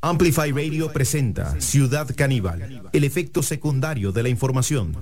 Amplify Radio presenta Ciudad Caníbal, el efecto secundario de la información.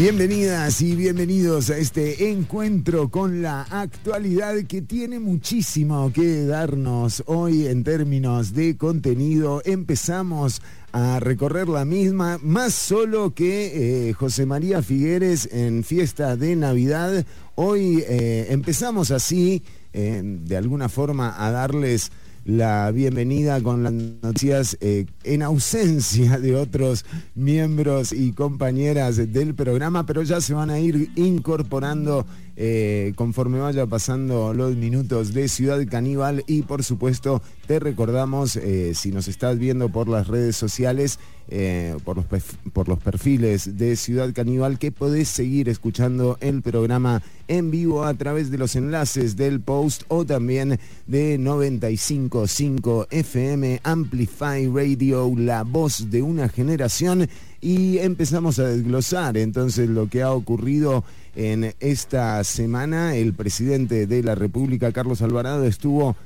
Bienvenidas y bienvenidos a este encuentro con la actualidad que tiene muchísimo que darnos hoy en términos de contenido. Empezamos a recorrer la misma, más solo que eh, José María Figueres en fiesta de Navidad. Hoy eh, empezamos así, eh, de alguna forma, a darles la bienvenida con las noticias eh, en ausencia de otros miembros y compañeras del programa, pero ya se van a ir incorporando eh, conforme vaya pasando los minutos de Ciudad Caníbal y por supuesto te recordamos, eh, si nos estás viendo por las redes sociales, eh, por, los por los perfiles de Ciudad Caníbal, que podés seguir escuchando el programa en vivo a través de los enlaces del post o también de 955 FM Amplify Radio, la voz de una generación. Y empezamos a desglosar entonces lo que ha ocurrido en esta semana. El presidente de la República, Carlos Alvarado, estuvo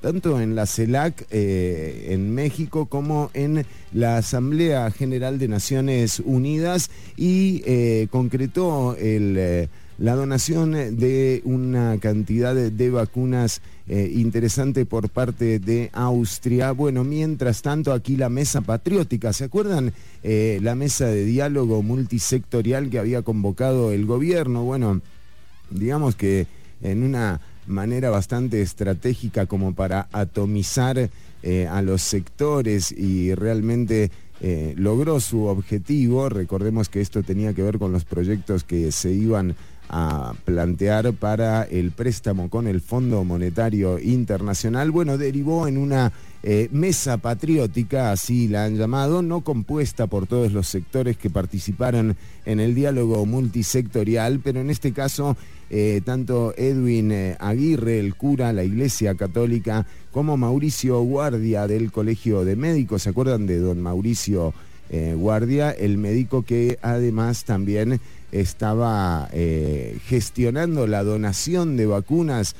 tanto en la CELAC eh, en México como en la Asamblea General de Naciones Unidas y eh, concretó eh, la donación de una cantidad de, vacunas interesante por parte de Austria. Bueno, mientras tanto aquí la mesa patriótica, ¿se acuerdan la mesa de diálogo multisectorial que había convocado el gobierno? Bueno, digamos que en una manera bastante estratégica como para atomizar eh, a los sectores y realmente eh, logró su objetivo. Recordemos que esto tenía que ver con los proyectos que se iban a plantear para el préstamo con el Fondo Monetario Internacional. Bueno, derivó en una eh, mesa patriótica, así la han llamado, no compuesta por todos los sectores que participaron en el diálogo multisectorial, pero en este caso eh, tanto Edwin eh, Aguirre, el cura, la Iglesia Católica, como Mauricio Guardia del Colegio de Médicos. ¿Se acuerdan de don Mauricio Guardia? El médico que además también estaba gestionando la donación de vacunas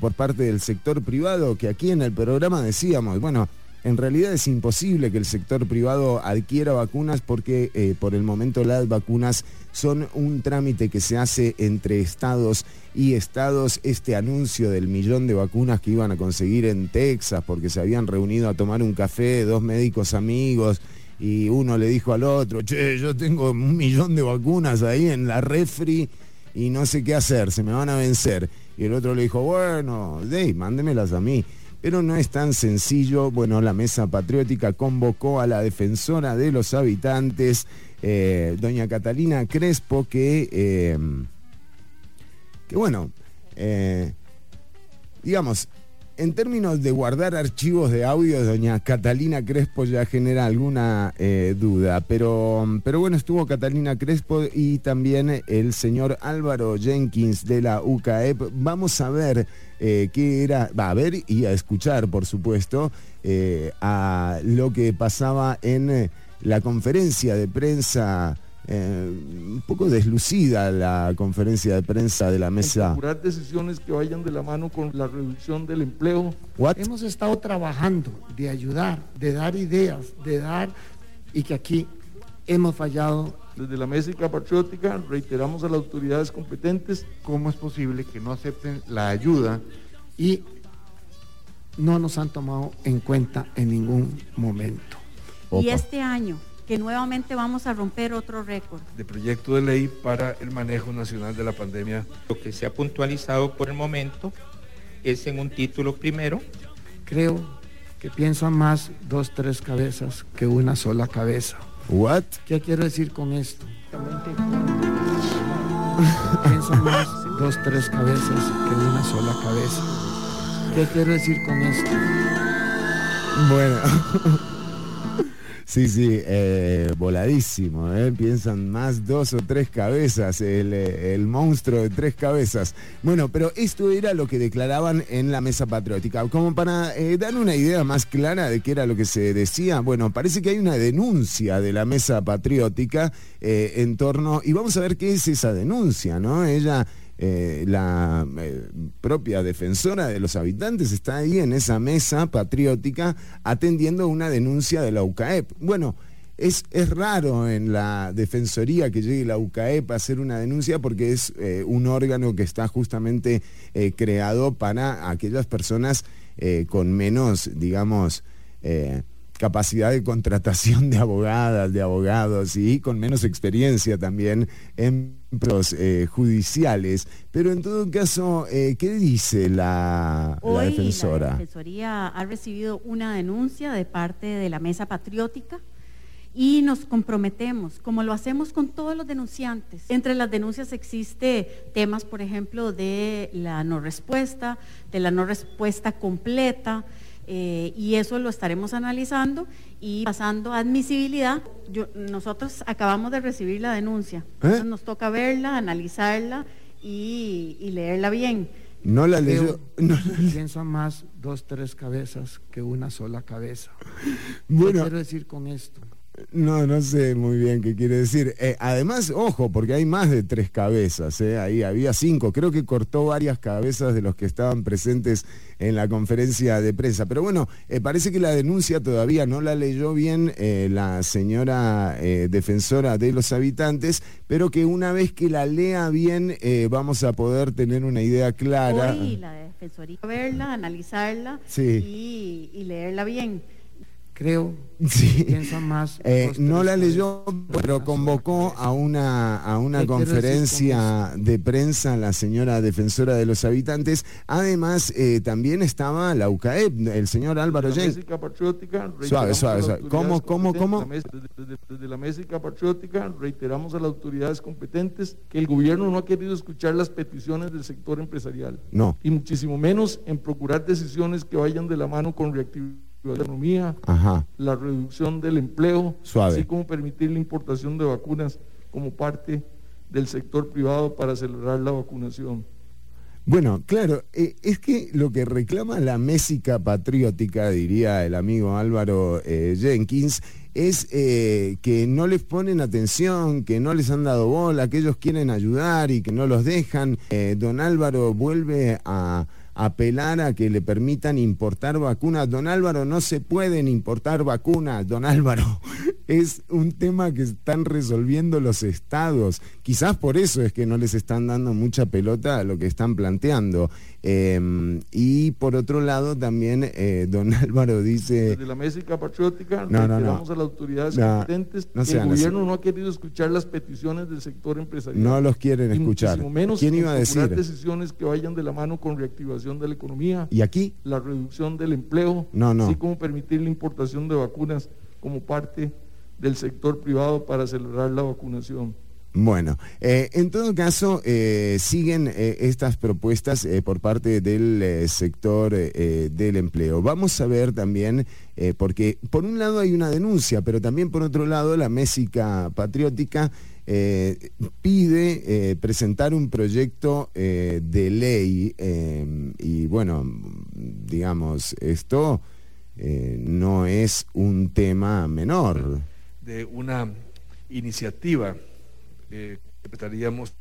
por parte del sector privado, que aquí en el programa decíamos, bueno, en realidad es imposible que el sector privado adquiera vacunas porque eh, por el momento las vacunas son un trámite que se hace entre estados y estados. Este anuncio del millón de vacunas que iban a conseguir en Texas porque se habían reunido a tomar un café dos médicos amigos y uno le dijo al otro, che, yo tengo un millón de vacunas ahí en la refri y no sé qué hacer, se me van a vencer. Y el otro le dijo, bueno, Dave, mándemelas a mí. Pero no es tan sencillo. Bueno, la Mesa Patriótica convocó a la defensora de los habitantes, eh, doña Catalina Crespo, que, eh, que bueno, eh, digamos, en términos de guardar archivos de audio, doña Catalina Crespo ya genera alguna duda, pero, pero bueno, estuvo Catalina Crespo y también el señor Álvaro Jenkins de la UCAEP. Vamos a ver eh, que era, va a ver y a escuchar, por supuesto, eh, a lo que pasaba en eh, la conferencia de prensa. Un poco deslucida la conferencia de prensa de la mesa. Procurar decisiones que vayan de la mano con la reducción del empleo. Hemos estado trabajando de ayudar, de dar ideas, de dar y que aquí hemos fallado desde la Mesa Patriótica reiteramos a las autoridades competentes cómo es posible que no acepten la ayuda y no nos han tomado en cuenta en ningún momento. Y este año, que nuevamente vamos a romper otro récord. De proyecto de ley para el manejo nacional de la pandemia. Lo que se ha puntualizado por el momento es en un título primero. Creo que piensan más dos, tres cabezas que una sola cabeza. What? ¿Qué quiero decir con esto? Piensan más dos, tres cabezas que una sola cabeza. ¿Qué quiero decir con esto? Bueno. Sí, sí, eh, voladísimo, eh. piensan más dos o tres cabezas, eh, el, monstruo de tres cabezas. Bueno, pero esto era lo que declaraban en la mesa patriótica. Como para dar una idea más clara de qué era lo que se decía, bueno, parece que hay una denuncia de la mesa patriótica en torno, y vamos a ver qué es esa denuncia, ¿no? Ella eh, la eh, propia defensora de los habitantes está ahí en esa mesa patriótica atendiendo una denuncia de la UCAEP. Bueno, es, es, raro en la Defensoría que llegue la UCAEP a hacer una denuncia porque es eh, un órgano que está justamente creado para aquellas personas con menos, digamos, capacidad de contratación de abogadas, de abogados y con menos experiencia también en eh, judiciales. Pero en todo caso, eh, ¿qué dice la, Hoy, defensora? La Defensoría ha recibido una denuncia de parte de la Mesa Patriótica y nos comprometemos, como lo hacemos con todos los denunciantes. Entre las denuncias existe temas, por ejemplo, de la no respuesta, de la no respuesta completa, eh, y eso lo estaremos analizando y pasando a admisibilidad. nosotros acabamos de recibir la denuncia, ¿Eh? nos toca verla, analizarla y, leerla bien. No la leyó. No, Piensa más dos, tres cabezas que una sola cabeza. Bueno, ¿Qué quiero decir con esto? No, no sé muy bien qué quiere decir. Eh, además, ojo, porque hay más de tres cabezas, eh. ahí había cinco. Creo que cortó varias cabezas de los que estaban presentes en la conferencia de prensa. Pero bueno, eh, parece que la denuncia todavía no la leyó bien la señora defensora de los habitantes, pero que una vez que la lea bien vamos a poder tener una idea clara. Hoy la defensoría verla, analizarla y, y leerla bien creo, sí. piensa más. Eh, no la leyó, pero convocó a una, a una conferencia de prensa la señora defensora de los habitantes. Además, eh, también estaba la UCAEP, el señor Álvaro Jen. Suave, suave, suave. ¿Cómo, cómo, cómo? Desde, la Mésica Patriótica reiteramos a las autoridades competentes que el gobierno no ha querido escuchar las peticiones del sector empresarial. No. Y muchísimo menos en procurar decisiones que vayan de la mano con reactividad la economía, la reducción del empleo, así como permitir la importación de vacunas como parte del sector privado para acelerar la vacunación. Bueno, claro, eh, es que lo que reclama la Mésica patriótica, diría el amigo Álvaro eh, Jenkins, es eh, que no les ponen atención, que no les han dado bola, que ellos quieren ayudar y que no los dejan. don Álvaro vuelve a apelar a que le permitan importar vacunas. Don Álvaro, no se pueden importar vacunas, don Álvaro. Es un tema que están resolviendo los estados. Quizás por eso es que no les están dando mucha pelota a lo que están planteando. Em, y por otro lado también eh, don Álvaro dice... Desde la Mésica Patriótica no, no, no, a las autoridades competentes que el gobierno no ha querido escuchar las peticiones del sector empresarial. No los quieren escuchar. Menos ¿Quién iba a decir? decisiones que vayan de la mano con reactivación de la economía. ¿Y aquí? La reducción del empleo. No, no. Así como permitir la importación de vacunas como parte del sector privado para acelerar la vacunación. Bueno, eh, en todo caso, eh, siguen eh, estas propuestas por parte del sector del empleo. Vamos a ver también, porque por un lado hay una denuncia, pero también por otro lado la Mésica Patriótica pide presentar un proyecto de ley y bueno, digamos, esto no es un tema menor. De una iniciativa eh, presentaríamos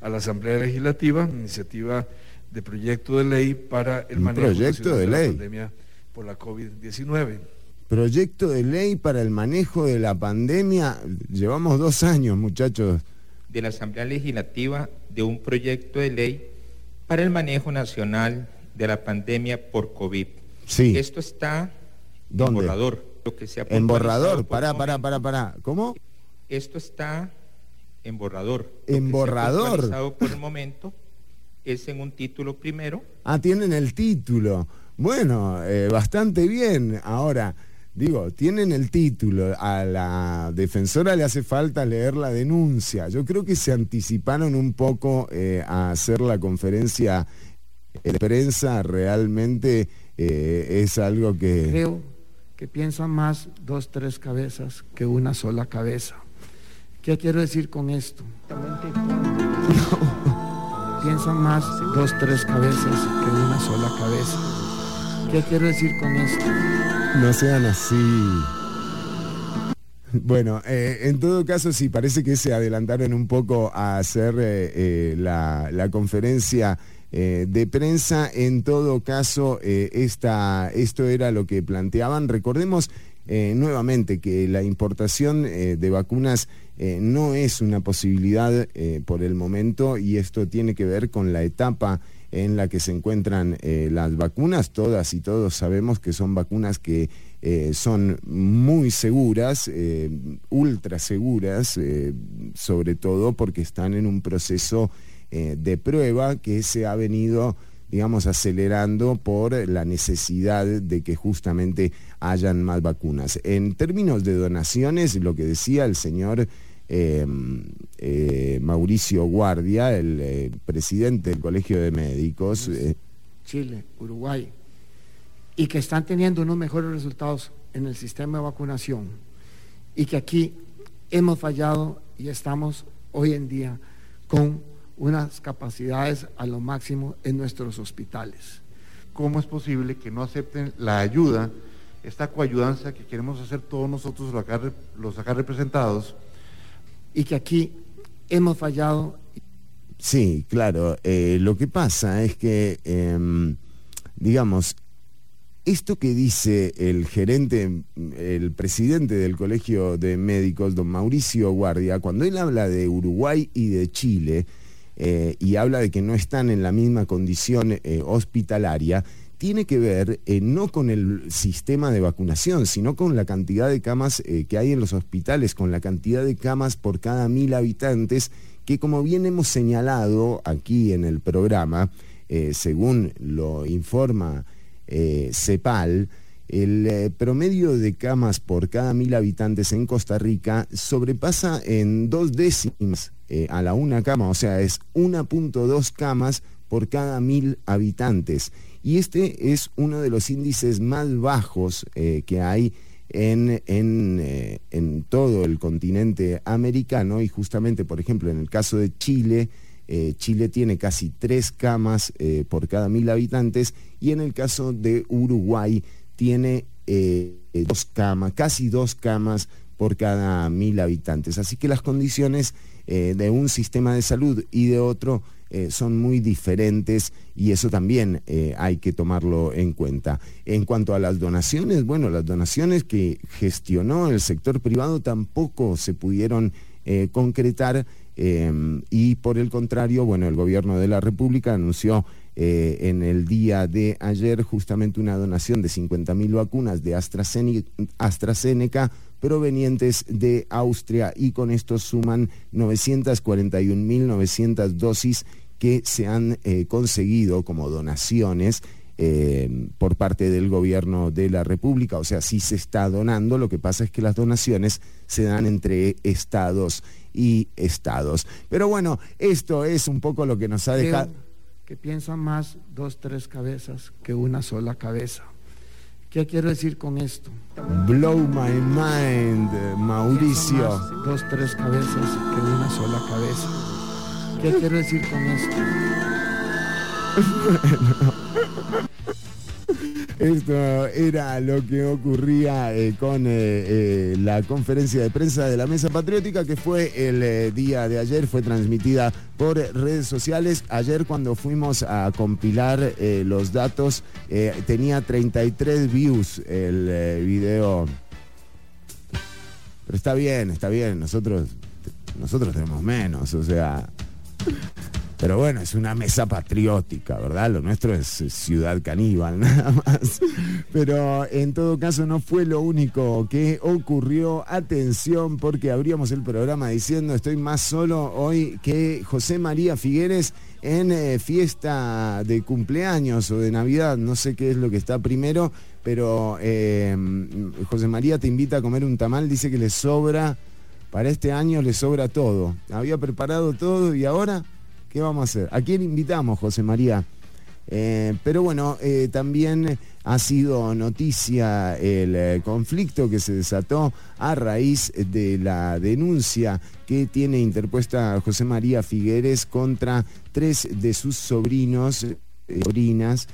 a la Asamblea Legislativa, iniciativa de proyecto de ley para el manejo proyecto de, ley. la pandemia por la COVID-19. Proyecto de ley para el manejo de la pandemia. Llevamos dos años, muchachos. De la Asamblea Legislativa de un proyecto de ley para el manejo nacional de la pandemia por COVID. Sí. Esto está ¿Dónde? en borrador. Lo que se en borrador, para, para, para, para. ¿Cómo? Esto está en borrador. En borrador. por el momento es en un título primero. Ah, tienen el título. Bueno, eh, bastante bien. Ahora, digo, tienen el título. A la defensora le hace falta leer la denuncia. Yo creo que se anticiparon un poco eh, a hacer la conferencia de prensa. Realmente eh, es algo que... Creo que piensan más dos, tres cabezas que una sola cabeza. ¿Qué quiero decir con esto? Piensan más dos, tres cabezas que una sola cabeza. ¿Qué quiero decir con esto? No sean así. Bueno, eh, en todo caso, sí, parece que se adelantaron un poco a hacer eh, la, conferencia de prensa. En todo caso, esto era lo que planteaban. Recordemos nuevamente que la importación de vacunas no es una posibilidad por el momento y esto tiene que ver con la etapa en la que se encuentran eh, las vacunas. Todas y todos sabemos que son vacunas que eh, son muy seguras, eh, ultra seguras, sobre todo porque están en un proceso de prueba que se ha venido digamos, acelerando por la necesidad de que justamente hayan más vacunas. En términos de donaciones, lo que decía el señor Em, eh, Mauricio Guardia, el eh, presidente del Colegio de Médicos. Eh, Chile, Uruguay, y que están teniendo unos mejores resultados en el sistema de vacunación y que aquí hemos fallado y estamos hoy en día con unas capacidades a lo máximo en nuestros hospitales. ¿Cómo es posible que no acepten la ayuda, esta coayudanza que queremos hacer todos nosotros los acá representados? y que aquí hemos fallado. Sí, claro. Eh, lo que pasa es que, em, digamos, esto que dice el gerente, el presidente del Colegio de Médicos, don Mauricio Guardia, cuando él habla de Uruguay y de Chile, eh, y habla de que no están en la misma condición eh, hospitalaria, tiene que ver eh, no con el sistema de vacunación, sino con la cantidad de camas que hay en los hospitales, con la cantidad de camas por cada mil habitantes, que como bien hemos señalado aquí en el programa, según lo informa CEPAL, el promedio de camas por cada mil habitantes en Costa Rica sobrepasa en dos décimas a la una cama, o sea, es 1.2 camas por cada mil habitantes. Y este es uno de los índices más bajos eh, que hay en, eh, en, todo el continente americano. Y justamente, por ejemplo, en el caso de Chile, eh, Chile tiene casi tres camas por cada mil habitantes. Y en el caso de Uruguay tiene dos camas, casi dos camas por cada mil habitantes. Así que las condiciones de un sistema de salud y de otro eh, son muy diferentes y eso también eh, hay que tomarlo en cuenta. En cuanto a las donaciones, bueno, las donaciones que gestionó el sector privado tampoco se pudieron eh, concretar y por el contrario, bueno, el gobierno de la República anunció en el día de ayer justamente una donación de 50.000 vacunas de AstraZeneca provenientes de Austria y con esto suman 941.900 dosis que se han eh, conseguido como donaciones eh, por parte del gobierno de la República, o sea, sí se está donando, lo que pasa es que las donaciones se dan entre estados y estados. Pero bueno, esto es un poco lo que nos ha dejado... Que piensan más dos, tres cabezas que una sola cabeza. ¿Qué quiero decir con esto? Blow my mind, Mauricio. dos, tres cabezas que una sola cabeza. ¿Qué quiero decir con esto? Esto era lo que ocurría eh, con eh, eh, la conferencia de prensa de la Mesa Patriótica que fue el día de ayer, fue transmitida por redes sociales. Ayer cuando fuimos a compilar los datos tenía 33 views el video. Pero está bien, está bien, nosotros, nosotros tenemos menos, o sea... Pero bueno, es una mesa patriótica, ¿verdad? Lo nuestro es ciudad caníbal, nada más. Pero en todo caso no fue lo único que ocurrió. Atención, porque abríamos el programa diciendo estoy más solo hoy que José María Figueres en eh, fiesta de cumpleaños o de Navidad, no sé qué es lo que está primero, pero eh, José María te invita a comer un tamal, dice que le sobra para este año le sobra todo. Había preparado todo y ahora, ¿qué vamos a hacer? ¿A quién invitamos, José María? Eh, pero bueno, eh, también ha sido noticia el eh, conflicto que se desató a raíz de la denuncia que tiene interpuesta José María Figueres contra tres de sus sobrinos, sobrinas,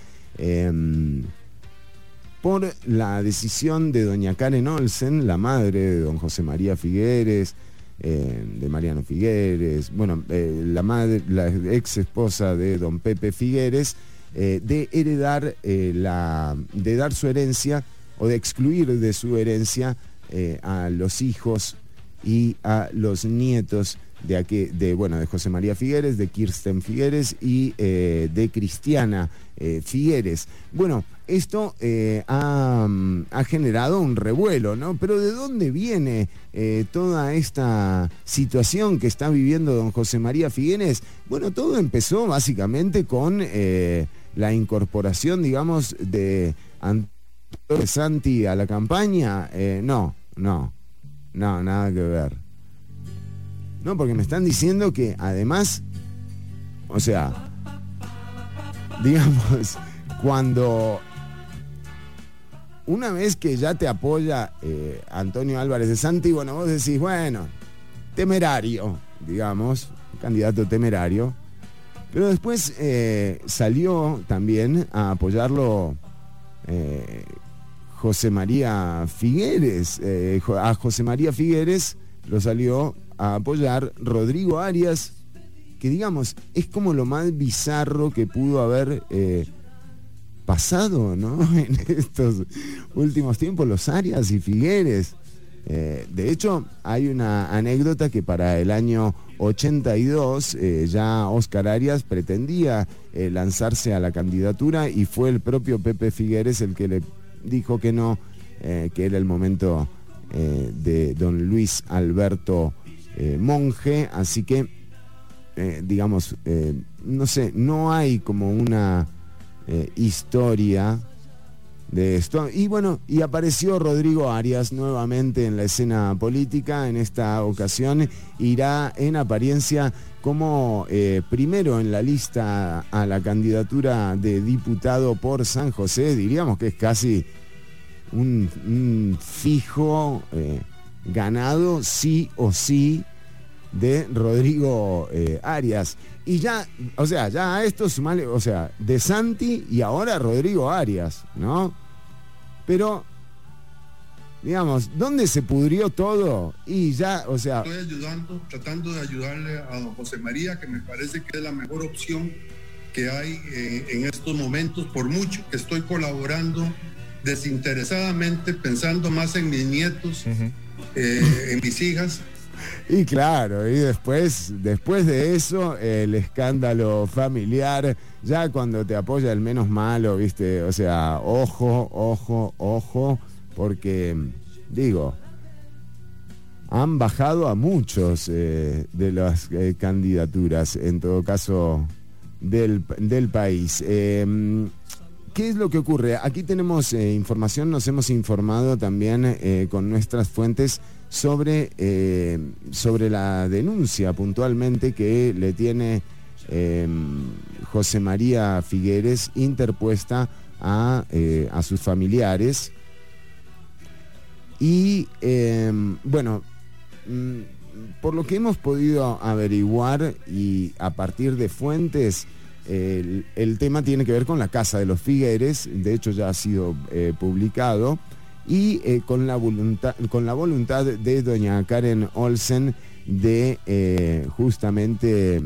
por la decisión de doña Karen Olsen, la madre de don José María Figueres, eh, de Mariano Figueres, bueno, eh, la, madre, la ex esposa de don Pepe Figueres, eh, de heredar la, de dar su herencia o de excluir de su herencia a los hijos y a los nietos de, aquí, de, bueno, de José María Figueres, de Kirsten Figueres y de Cristiana Figueres. Bueno, esto eh, mm, ha, generado un revuelo, ¿no? Pero ¿de dónde viene eh, toda esta situación que está viviendo don José María Figueres? Bueno, todo empezó básicamente con eh, la incorporación, digamos, de Antonio Santi a la campaña. no, no, no, nada que ver. No, porque me están diciendo que además, o sea, digamos, cuando una vez que ya te apoya eh, Antonio Álvarez de Santi, bueno, vos decís, bueno, temerario, digamos, candidato temerario. Pero después eh, salió también a apoyarlo eh, José María Figueres. a José María Figueres lo salió a apoyar Rodrigo Arias, que digamos, es como lo más bizarro que pudo haber pasado, ¿no? En estos últimos tiempos, los Arias y Figueres. Eh, de hecho, hay una anécdota que para el año 82 eh, ya Oscar Arias pretendía eh, lanzarse a la candidatura y fue el propio Pepe Figueres el que le dijo que no, que era el momento de don Luis Alberto Monje. Así que, digamos, no sé, no hay como una eh, historia de esto. Y bueno, y apareció Rodrigo Arias nuevamente en la escena política. En esta ocasión irá en apariencia como eh, primero en la lista a la candidatura de diputado por San José. Diríamos que es casi un, fijo eh, ganado, sí o sí, de Rodrigo Arias. Y ya, o sea, ya a esto sumale, o sea, De Santi y ahora Rodrigo Arias, ¿no? Pero, digamos, ¿dónde se pudrió todo? Y ya, o sea... Estoy ayudando, tratando de ayudarle a don José María, que me parece que es la mejor opción que hay eh, en estos momentos, por mucho que estoy colaborando desinteresadamente, pensando más en mis nietos, eh, en mis hijas, y claro, y después, después de eso, el escándalo familiar, ya cuando te apoya el menos malo, viste, o sea, ojo, ojo, ojo, porque, digo, han bajado a muchos eh, de las eh, candidaturas, en todo caso, del, país. Em, ¿Qué es lo que ocurre? Aquí tenemos eh, información, nos hemos informado también con nuestras fuentes sobre, eh, sobre la denuncia puntualmente que le tiene em, José María Figueres interpuesta a, eh, a sus familiares. Y em, bueno, mm, por lo que hemos podido averiguar y a partir de fuentes, el, tema tiene que ver con la Casa de los Figueres, de hecho ya ha sido eh, publicado y eh, con, la voluntad, con la voluntad de doña Karen Olsen de eh, justamente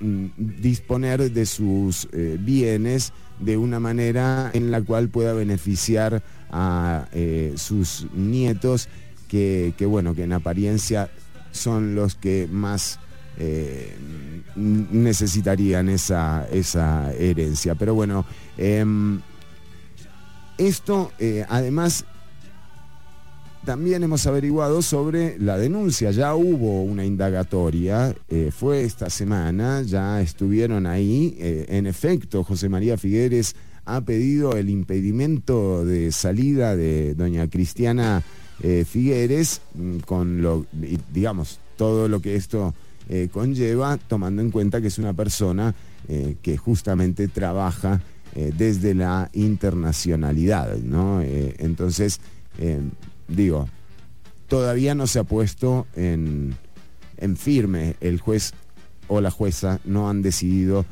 mm, disponer de sus eh, bienes de una manera en la cual pueda beneficiar a sus nietos que, bueno, que en apariencia son los que más necesitarían esa, esa herencia. Pero bueno, em, esto, eh, además, también hemos averiguado sobre la denuncia. Ya hubo una indagatoria, eh, fue esta semana, ya estuvieron ahí. Eh, en efecto, José María Figueres ha pedido el impedimento de salida de doña Cristiana Figueres, mm, con lo, digamos, todo lo que esto conlleva, tomando en cuenta que es una persona que justamente trabaja eh, desde la internacionalidad, ¿no? Eh, entonces, eh, digo, todavía no se ha puesto en, firme, el juez o la jueza no han decidido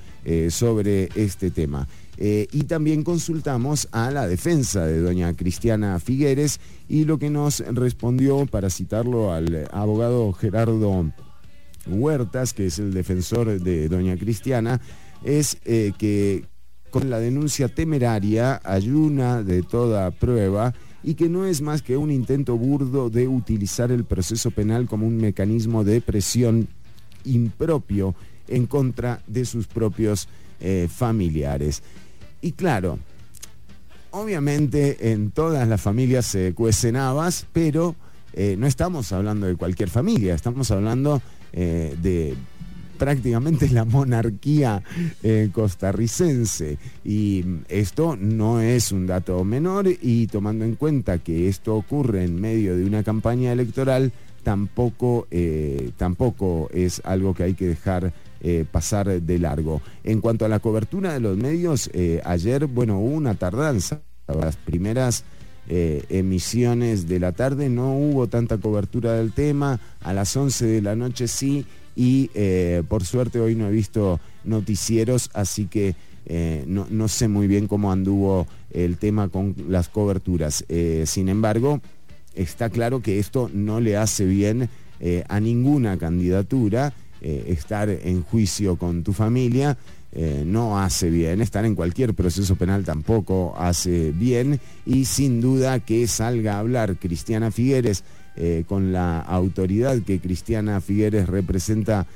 sobre este tema. y también consultamos a la defensa de doña Cristiana Figueres y lo que nos respondió, para citarlo al abogado Gerardo Huertas, que es el defensor de doña Cristiana, es que con la denuncia temeraria ayuna de toda prueba y que no es más que un intento burdo de utilizar el proceso penal como un mecanismo de presión impropio en contra de sus propios eh, familiares. Y claro, obviamente en todas las familias se cuecen habas, pero eh, no estamos hablando de cualquier familia, estamos hablando eh, de prácticamente la monarquía eh, costarricense. Y esto no es un dato menor y tomando en cuenta que esto ocurre en medio de una campaña electoral, tampoco, tampoco es algo que hay que dejar eh, pasar de largo. En cuanto a la cobertura de los medios, eh, ayer, bueno, hubo una tardanza. Las primeras eh, emisiones de la tarde no hubo tanta cobertura del tema, a las 11 de la noche sí, y por suerte hoy no he visto noticieros, así que no, no, sé muy bien cómo anduvo el tema con las coberturas. sin embargo, está claro que esto no le hace bien a ninguna candidatura eh, estar en juicio con tu familia eh, no hace bien, estar en cualquier proceso penal tampoco hace bien y sin duda que salga a hablar Cristiana Figueres eh, con la autoridad que Cristiana Figueres representa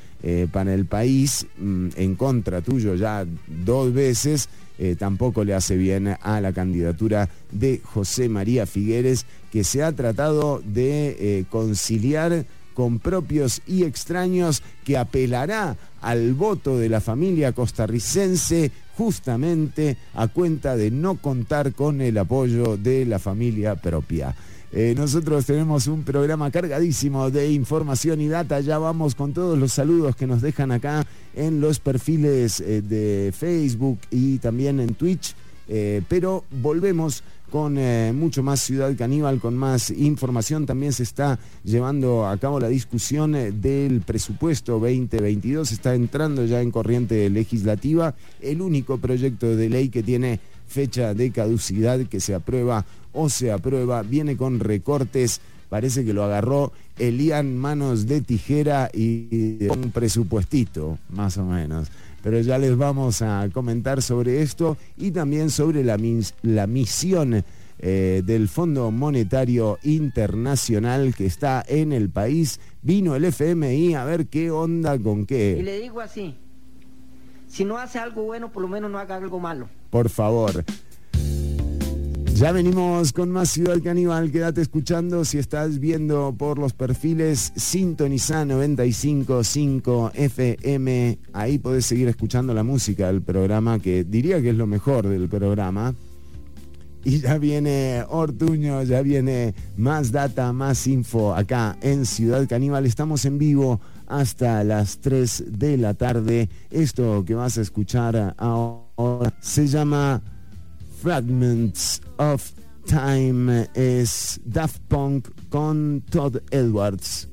para el país mm, en contra tuyo ya dos veces. tampoco le hace bien a la candidatura de José María Figueres, que se ha tratado de conciliar con propios y extraños que apelará al voto de la familia costarricense justamente a cuenta de no contar con el apoyo de la familia propia. Eh, nosotros tenemos un programa cargadísimo de información y data. Ya vamos con todos los saludos que nos dejan acá en los perfiles eh, de Facebook y también en Twitch. Eh, pero volvemos con mucho más Ciudad Caníbal, con más información. También se está llevando a cabo la discusión del presupuesto 2022. Está entrando ya en corriente legislativa el único proyecto de ley que tiene fecha de caducidad que se aprueba o se aprueba. Viene con recortes. Parece que lo agarró Elian Manos de Tijera y un presupuestito, más o menos pero ya les vamos a comentar sobre esto y también sobre la, la misión eh, del Fondo Monetario Internacional que está en el país. Vino el FMI a ver qué onda con qué. Y le digo así, si no hace algo bueno, por lo menos no haga algo malo. Por favor. Ya venimos con más Ciudad Caníbal, quédate escuchando si estás viendo por los perfiles Sintoniza 955 FM, ahí podés seguir escuchando la música del programa, que diría que es lo mejor del programa. Y ya viene Ortuño, ya viene más data, más info acá en Ciudad Caníbal. Estamos en vivo hasta las 3 de la tarde. Esto que vas a escuchar ahora se llama Fragments of Time es Daft Punk con Todd Edwards.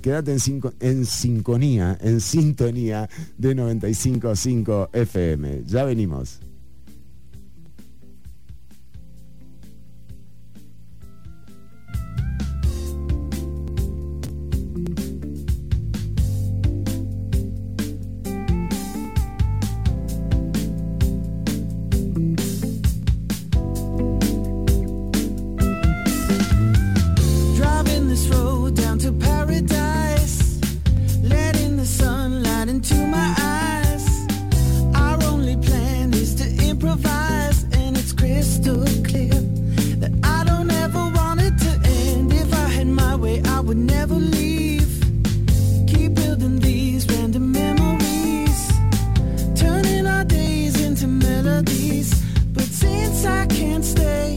Quédate en, en sintonía, en sintonía de 95.5 FM. Ya venimos. but since I can't stay.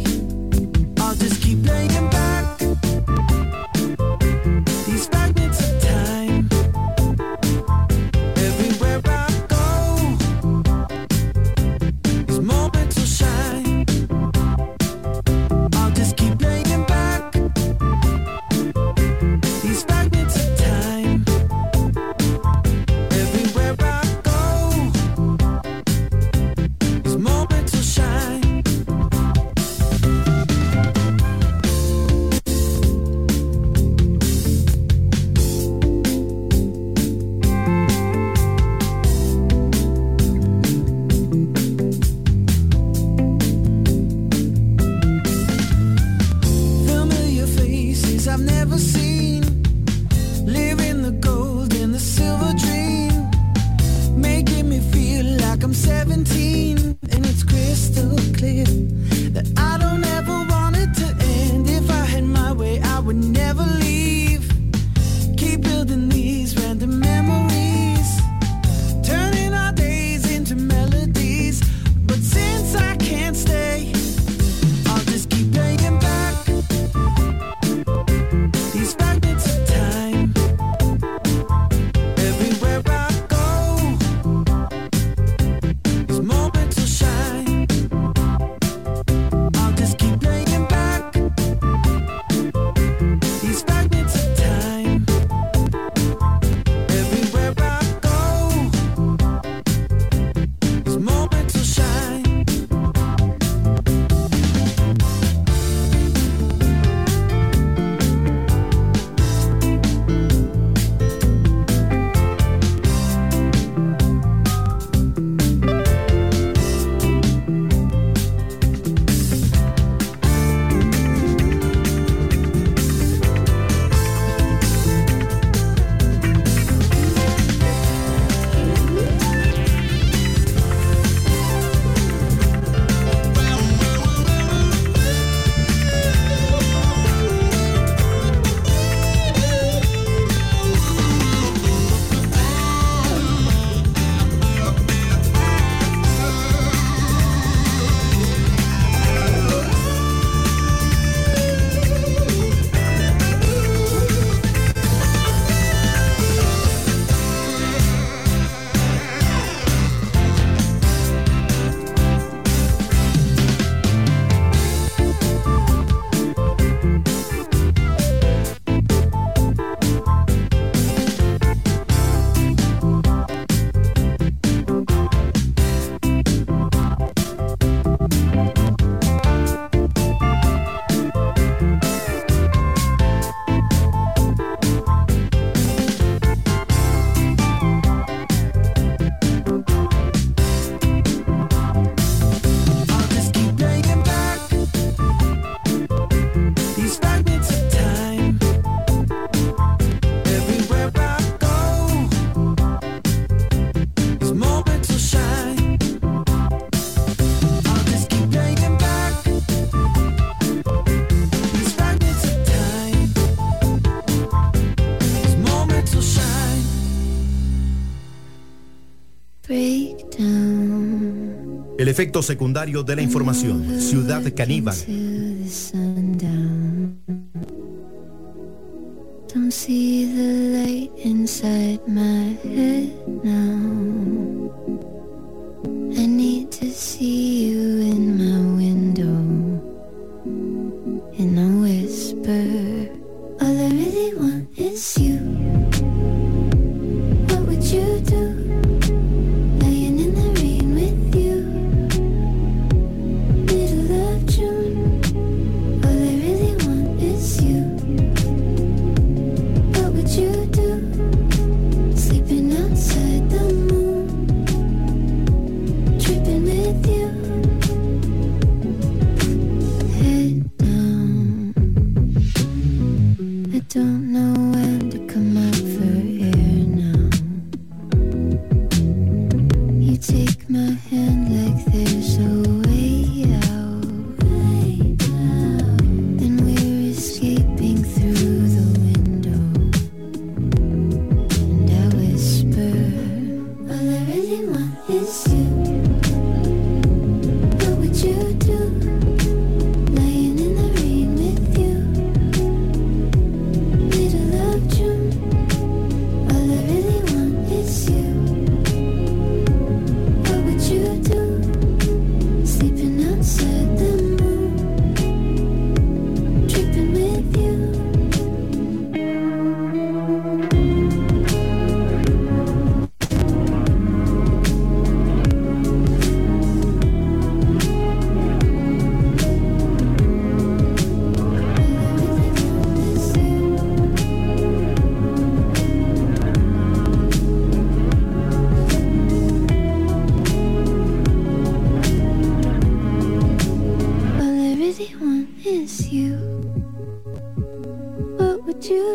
Efecto secundario de la información. Ciudad caníbal.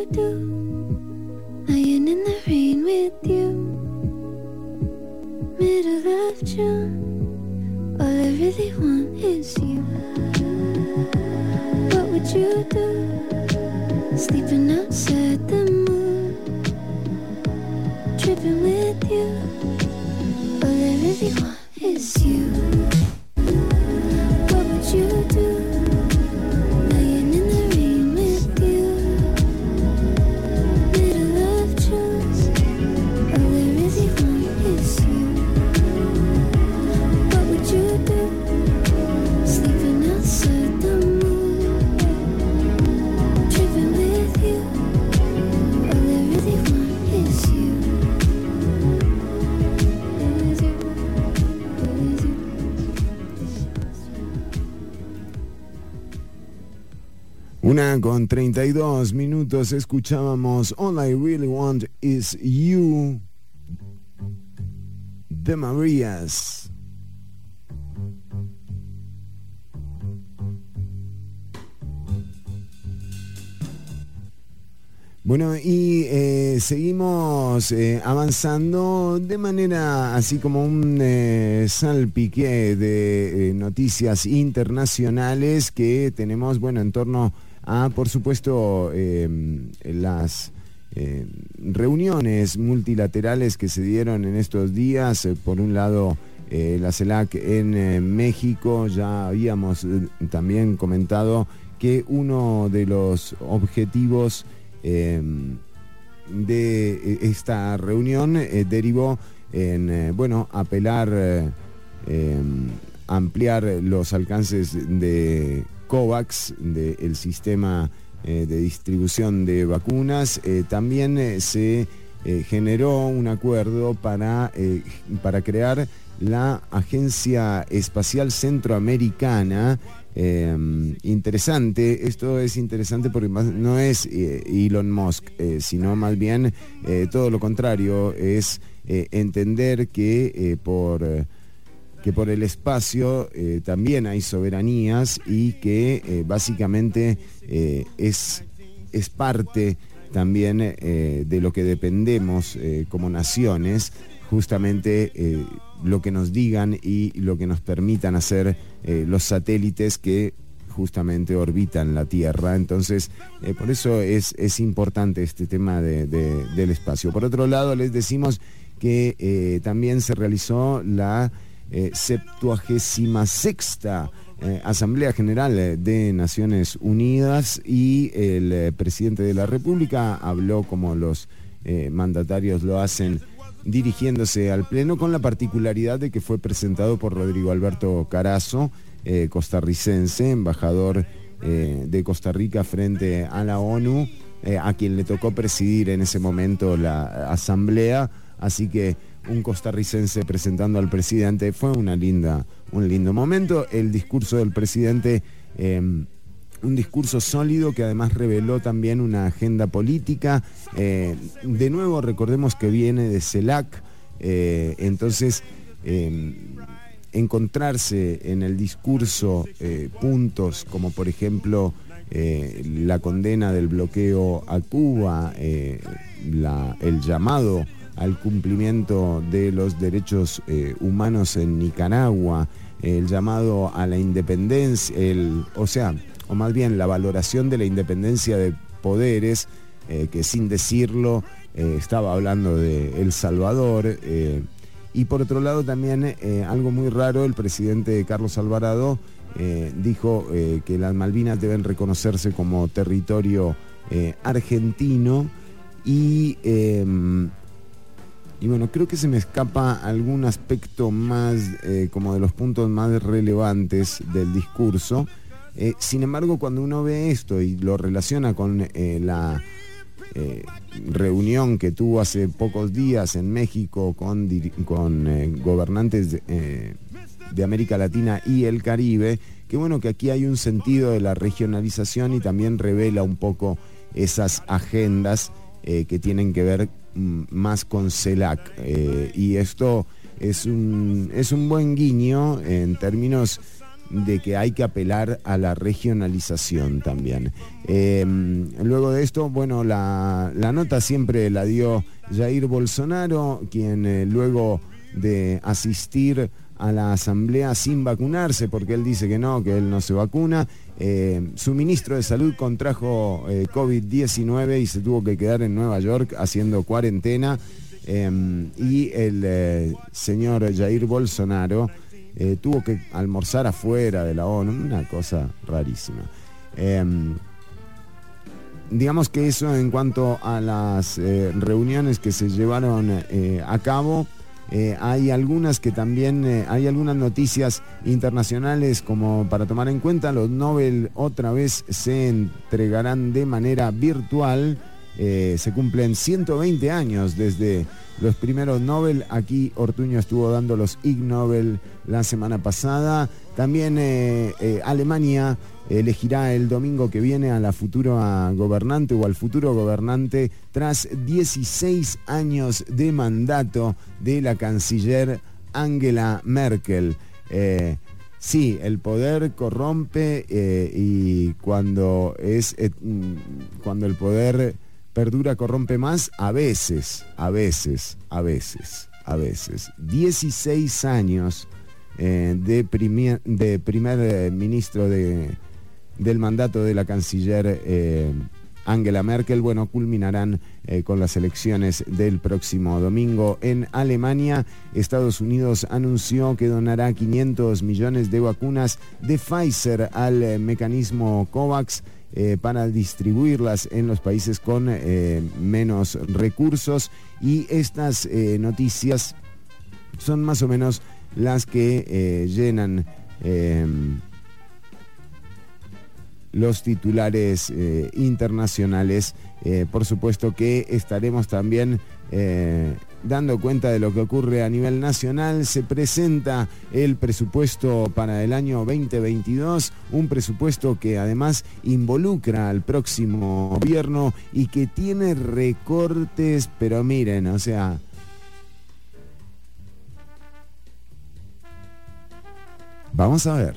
Middle of Con 32 minutos escuchábamos All I Really Want Is You de Marías. Bueno, y eh, seguimos eh, avanzando de manera así como un eh, salpique de noticias internacionales que tenemos, bueno, en torno por supuesto, em, las em, reuniones multilaterales que se dieron en estos días. Eh, por un lado, eh, la CELAC en eh, México, ya habíamos también comentado que uno de los objetivos em, de esta reunión derivó en, bueno, apelar, ampliar los alcances de COVAX, del sistema eh, de distribución de vacunas, eh, también eh, se generó un acuerdo para, para crear la Agencia Espacial Centroamericana. interesante, esto es interesante porque no es Elon Musk, sino más bien todo lo contrario, es entender que por que por el espacio eh, también hay soberanías y que eh, básicamente eh, es, es parte también de lo que dependemos como naciones, justamente lo que nos digan y lo que nos permitan hacer los satélites que justamente orbitan la Tierra. Entonces, por eso es, es, importante este tema del espacio. Por otro lado, les decimos que también se realizó la eh, septuagésima sexta eh, Asamblea General de Naciones Unidas y el eh, presidente de la República habló como los mandatarios lo hacen dirigiéndose al Pleno con la particularidad de que fue presentado por Rodrigo Alberto Carazo, costarricense, embajador de Costa Rica frente a la ONU, a quien le tocó presidir en ese momento la Asamblea, así que un costarricense presentando al presidente. Fue una linda, un lindo momento. El discurso del presidente, em, un discurso sólido que además reveló también una agenda política. Eh, de nuevo, recordemos que viene de CELAC, eh, entonces em, encontrarse en el discurso eh, puntos como por ejemplo la condena del bloqueo a Cuba, el llamado al cumplimiento de los derechos eh, humanos en Nicaragua, el llamado a la independencia, el, o sea, o más bien la valoración de la independencia de poderes, eh, que sin decirlo eh, estaba hablando de El Salvador. y por otro lado también algo muy raro, el presidente Carlos Alvarado dijo que las Malvinas deben reconocerse como territorio argentino y em, y bueno, creo que se me escapa algún aspecto más, eh, como de los puntos más relevantes del discurso. Eh, sin embargo, cuando uno ve esto y lo relaciona con eh, la reunión que tuvo hace pocos días en México con, con gobernantes de, América Latina y el Caribe, que bueno que aquí hay un sentido de la regionalización y también revela un poco esas agendas que tienen que ver más con CELAC. Eh, y esto es un, es un buen guiño en términos de que hay que apelar a la regionalización también. Em, luego de esto, bueno, la, nota siempre la dio Jair Bolsonaro, quien eh, luego de asistir a la asamblea sin vacunarse porque él dice que no, que él no se vacuna. Eh, su ministro de salud contrajo eh, COVID-19 y se tuvo que quedar en Nueva York haciendo cuarentena. Em, y el eh, señor Jair Bolsonaro tuvo que almorzar afuera de la ONU, una cosa rarísima. Em, digamos que eso en cuanto a las reuniones que se llevaron a cabo. Eh, hay algunas que también, eh, hay algunas noticias internacionales como para tomar en cuenta, los Nobel otra vez se entregarán de manera virtual, eh, se cumplen 120 años desde los primeros Nobel, aquí Ortuño estuvo dando los Ig Nobel la semana pasada, también Alemania elegirá el domingo que viene a la futura gobernante o al futuro gobernante tras 16 años de mandato de la canciller Angela Merkel. Eh, sí, el poder corrompe eh, y cuando, es, eh, mm, cuando el poder perdura corrompe más, a veces, a veces, a veces, a veces. 16 años de, de primer ministro de del mandato de la canciller eh, Angela Merkel, bueno, culminarán eh, con las elecciones del próximo domingo en Alemania. Estados Unidos anunció que donará 500 millones de vacunas de Pfizer al eh, mecanismo COVAX. para distribuirlas en los países con menos recursos y estas noticias son más o menos las que llenan los titulares eh, internacionales. Eh, por supuesto que estaremos también eh, dando cuenta de lo que ocurre a nivel nacional. Se presenta el presupuesto para el año 2022, un presupuesto que además involucra al próximo gobierno y que tiene recortes, pero miren, o sea... Vamos a ver,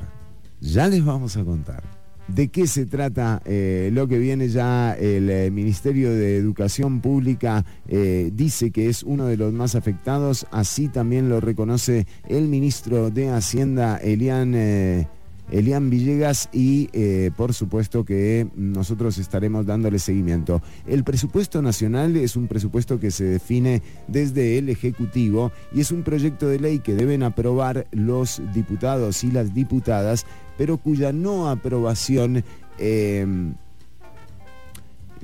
ya les vamos a contar de qué se trata eh, lo que viene ya el eh, Ministerio de Educación Pública eh, dice que es uno de los más afectados, así también lo reconoce el ministro de Hacienda Elian Elian Villegas y eh, por supuesto que nosotros estaremos dándole seguimiento. El presupuesto nacional es un presupuesto que se define desde el Ejecutivo y es un proyecto de ley que deben aprobar los diputados y las diputadas, pero cuya no aprobación... Eh,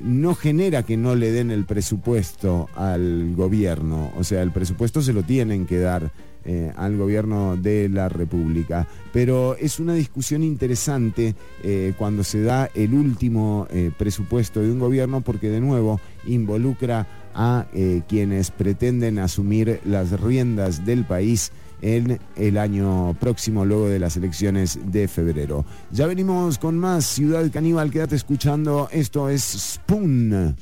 no genera que no le den el presupuesto al gobierno, o sea, el presupuesto se lo tienen que dar eh, al gobierno de la República. Pero es una discusión interesante eh, cuando se da el último eh, presupuesto de un gobierno porque de nuevo involucra a quienes pretenden asumir las riendas del país en el año próximo, luego de las elecciones de febrero. Ya venimos con más Ciudad Caníbal, quédate escuchando, esto es Spoon,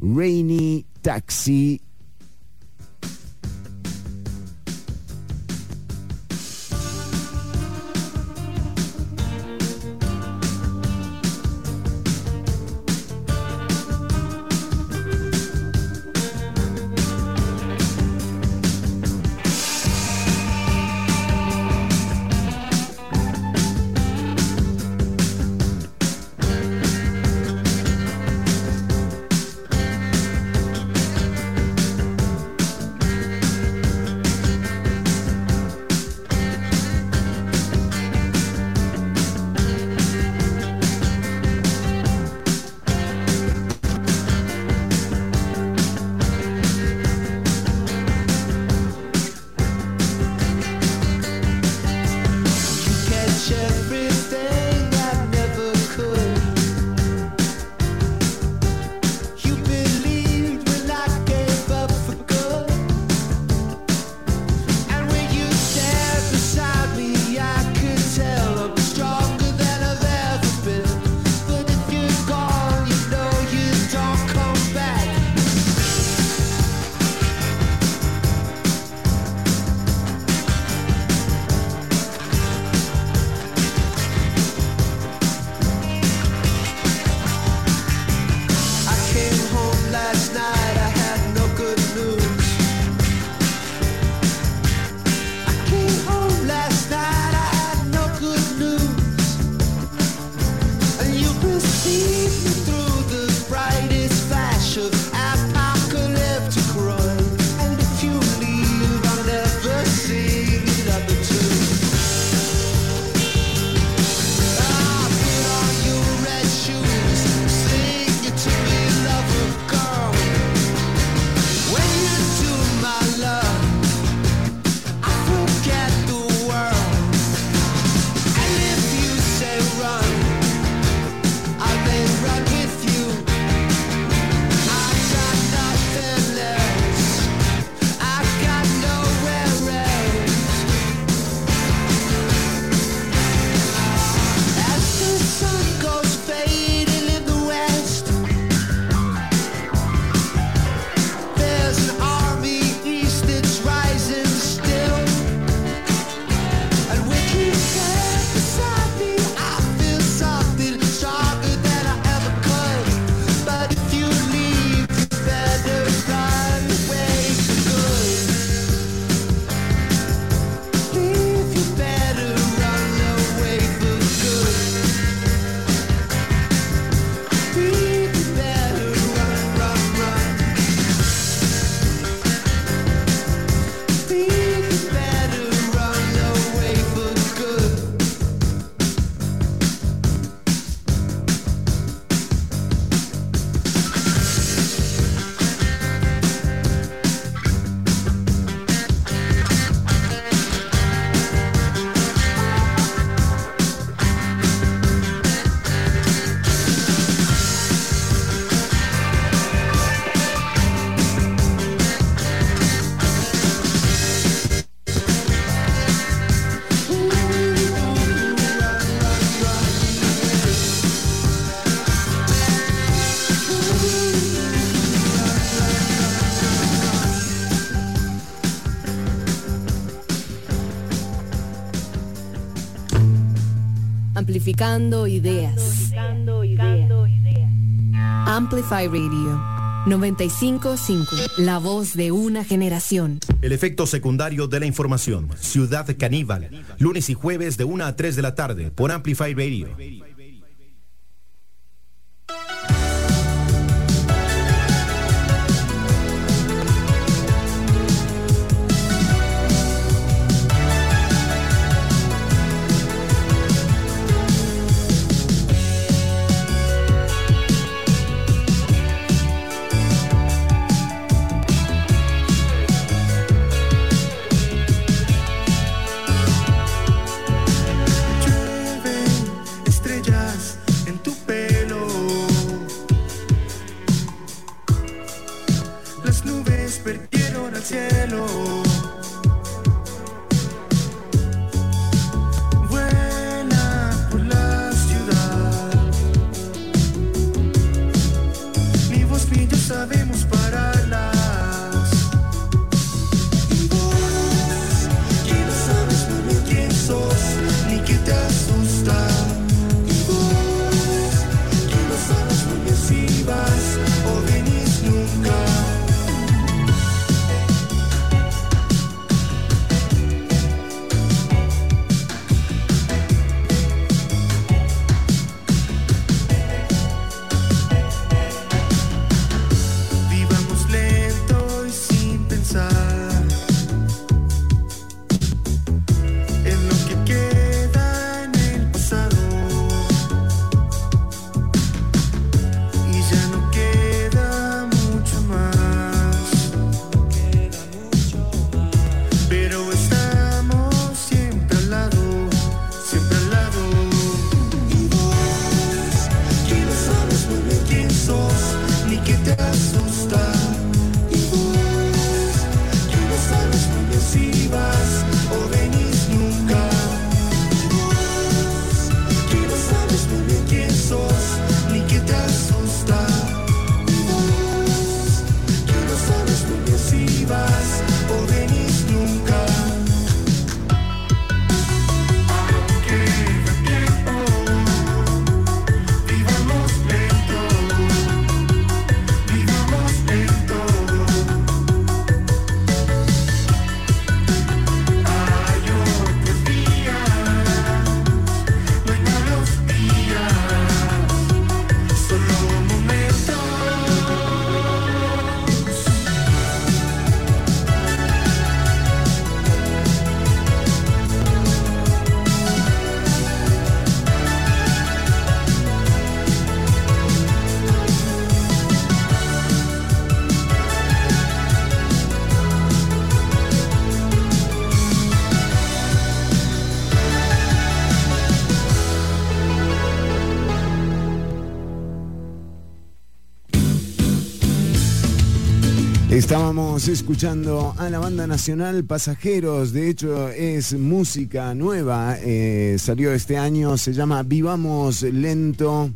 Rainy Taxi amplificando ideas. Amplify Radio 955, la voz de una generación. El efecto secundario de la información. Ciudad Caníbal, lunes y jueves de 1 a 3 de la tarde por Amplify Radio. Estábamos escuchando a la banda nacional Pasajeros, de hecho es música nueva, eh, salió este año, se llama Vivamos Lento.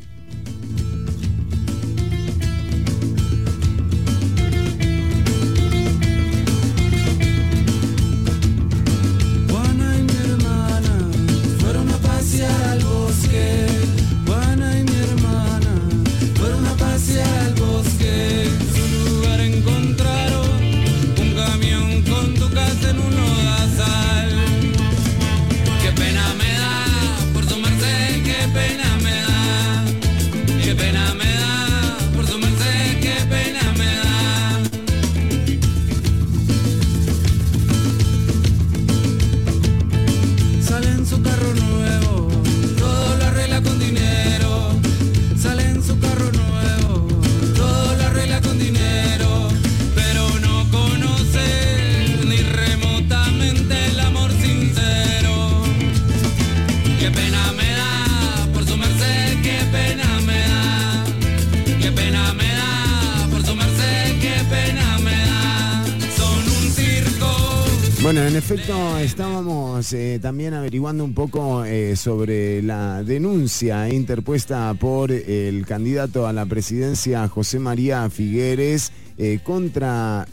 Eh, también averiguando un poco eh, sobre la denuncia interpuesta por el candidato a la presidencia José María Figueres eh, contra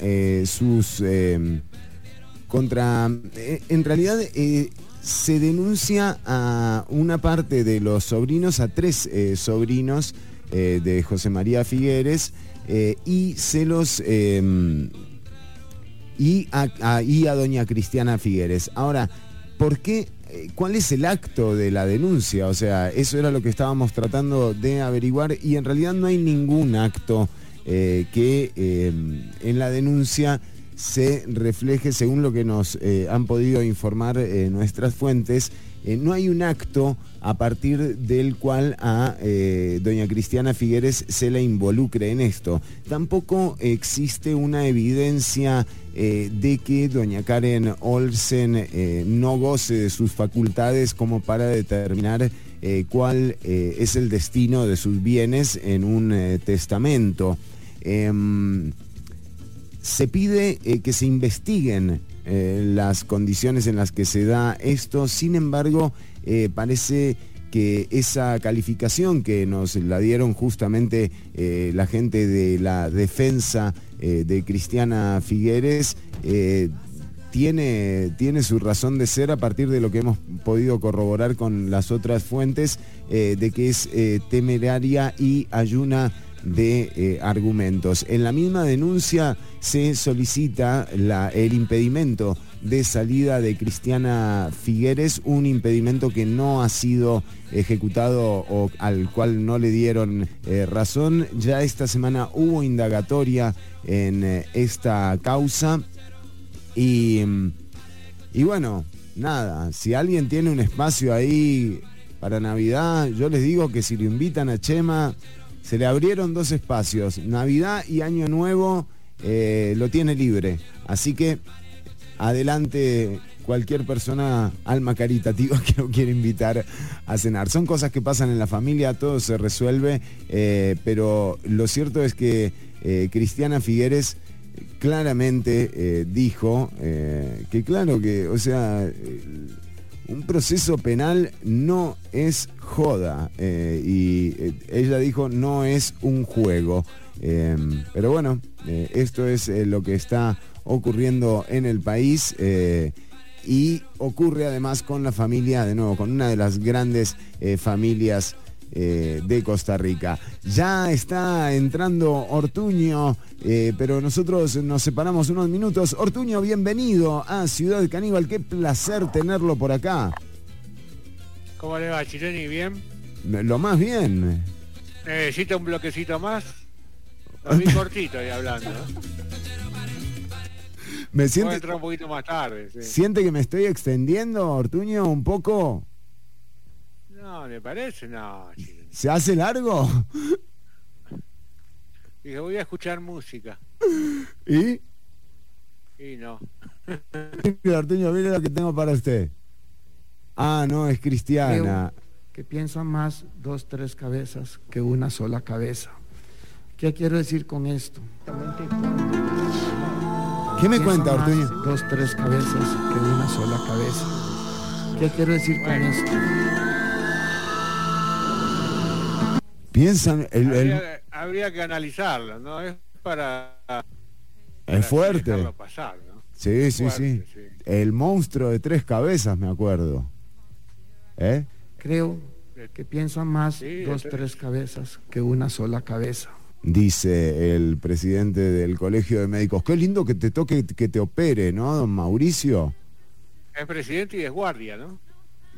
sus... contra... en realidad se denuncia a una parte de los sobrinos, a tres sobrinos de José María Figueres, y se los... Em, y a, y a doña Cristiana Figueres. Ahora, ¿por qué ¿Cuál es el acto de la denuncia? O sea, eso era lo que estábamos tratando de averiguar y en realidad no hay ningún acto que em, en la denuncia se refleje según lo que nos eh, han podido informar eh, nuestras fuentes. Eh, no hay un acto a partir del cual a doña Cristiana Figueres se la involucre en esto. Tampoco existe una evidencia de que doña Karen Olsen no goce de sus facultades como para determinar cuál es el destino de sus bienes en un testamento. Em, se pide eh, que se investiguen eh, las condiciones en las que se da esto, sin embargo, eh, parece que esa calificación que nos la dieron justamente la gente de la defensa de Cristiana Figueres, tiene, tiene, su razón de ser a partir de lo que hemos podido corroborar con las otras fuentes, de que es temeraria y ayuna de eh, argumentos. En la misma denuncia se solicita el impedimento de salida de Cristiana Figueres, un impedimento que no ha sido ejecutado o al cual no le dieron eh, razón. Ya esta semana hubo indagatoria en eh, esta causa y, y bueno, nada, si alguien tiene un espacio ahí para Navidad, yo les digo que si lo invitan a Chema, se le abrieron dos espacios, Navidad y Año Nuevo eh, lo tiene libre. Así que adelante cualquier persona alma caritativa que lo quiera invitar a cenar. Son cosas que pasan en la familia, todo se resuelve, eh, pero lo cierto es que eh, Cristiana Figueres claramente dijo que claro que, o sea, un proceso penal no es joda. Eh, y eh, ella dijo, no es un juego. Pero bueno, eh, esto es lo que está ocurriendo en el país. y ocurre además con la familia, de nuevo, con una de las grandes familias eh, de Costa Rica. Ya está entrando Ortuño, eh, pero nosotros nos separamos unos minutos. Ortuño, bienvenido a Ciudad Caníbal. Qué placer tenerlo por acá. ¿Cómo le va, Chireni? ¿Bien? Lo más bien. ¿Necesita un bloquecito más? Muy cortito ahí hablando. Me siente... entrar un poquito más tarde. ¿Siente que me estoy extendiendo, Ortuño, un poco? No, me parece, no. ¿Se hace largo? Dije, voy a escuchar música. ¿Y? Y no. Artuño, mire lo que tengo para usted. Ah, no, es cristiana. que piensan más dos, tres cabezas que una sola cabeza. ¿Qué quiero decir con esto? ¿Qué me cuenta, Artuño? Dos, tres cabezas que una sola cabeza. ¿Qué quiero decir con esto? Piensan... El, habría, que analizarlo, ¿no? Es para... Es fuerte. Sí, sí, sí, El monstruo de tres cabezas, me acuerdo. ¿Eh? Creo que piensan más dos, tres cabezas que una sola cabeza. Dice el presidente del Colegio de Médicos. Qué lindo que te toque que te opere, ¿no, don Mauricio? Es presidente y es guardia, ¿no?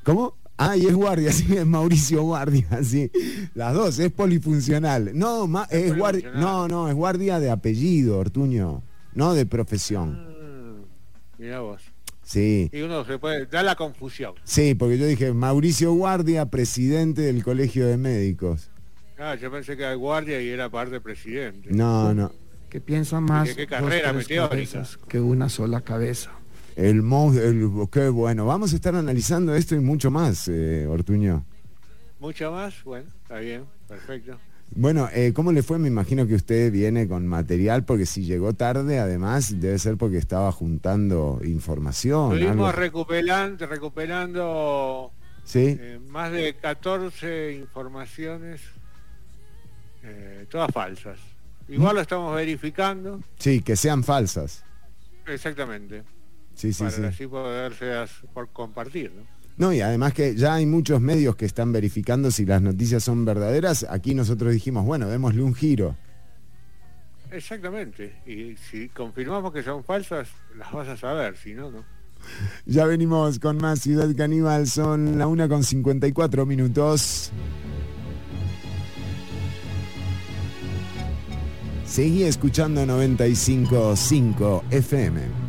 ¿Cómo? Ah, y es guardia, sí, es Mauricio Guardia, sí. Las dos, es polifuncional. No, es, guardia, no, no, es guardia de apellido, Ortuño, no de profesión. Mm, mira vos. Sí. Y uno se puede, da la confusión. Sí, porque yo dije Mauricio Guardia, presidente del Colegio de Médicos. Ah, yo pensé que era guardia y era parte presidente. No, no. Que piensa más ¿Qué, carrera que una sola cabeza. El monstruo, qué bueno. Vamos a estar analizando esto y mucho más, eh, Ortuño. Mucho más, bueno, está bien, perfecto. Bueno, eh, ¿cómo le fue? Me imagino que usted viene con material, porque si llegó tarde, además, debe ser porque estaba juntando información. Estuvimos recuperando, recuperando ¿Sí? Eh, más de 14 informaciones, todas falsas. Igual lo estamos verificando. Sí, que sean falsas. Exactamente sí, sí, para sí. así poderse por compartir. No, y además que ya hay muchos medios que están verificando si las noticias son verdaderas. Aquí nosotros dijimos, bueno, démosle un giro. Exactamente. Y si confirmamos que son falsas, las vas a saber, si no, no. Ya venimos con más Ciudad Caníbal, son la una con 54 minutos. Seguí escuchando 95.5 FM.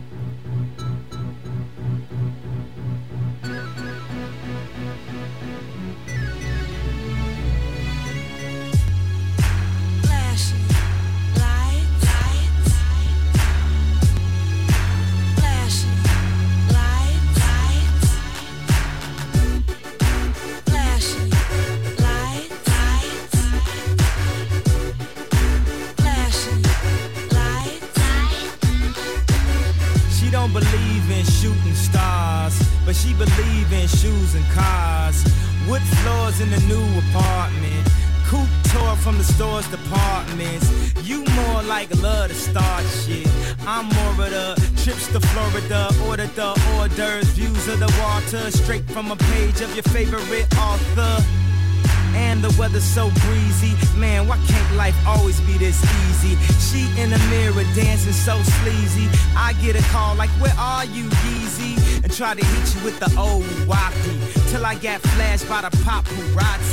With the old wacky. Till I got flashed by the paparazzi.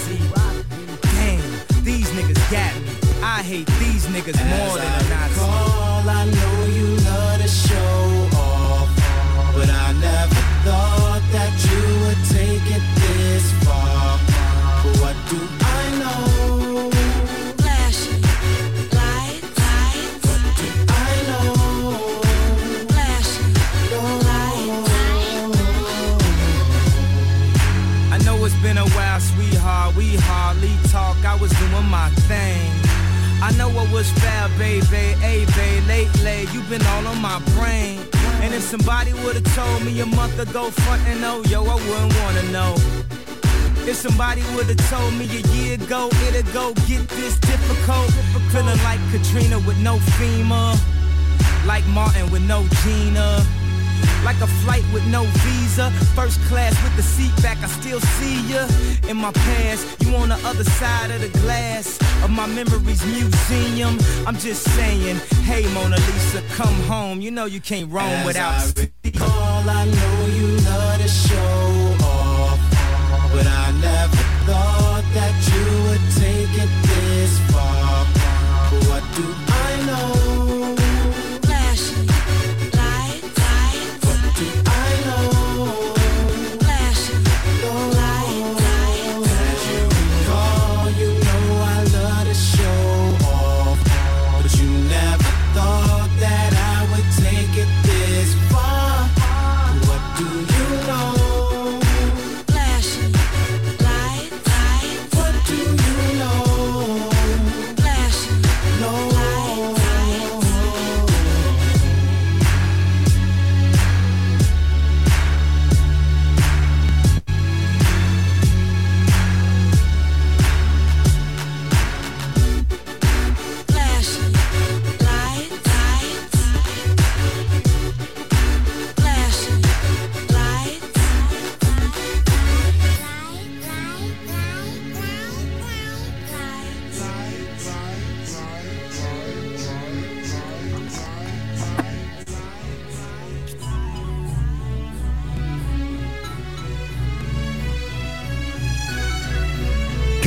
Katrina with no FEMA, like Martin with no Gina. Like a flight with no visa. First class with the seat back, I still see ya. In my past, you on the other side of the glass of my memories museum. I'm just saying, hey Mona Lisa, come home. You know you can't roam As without. I recall, I know you love to show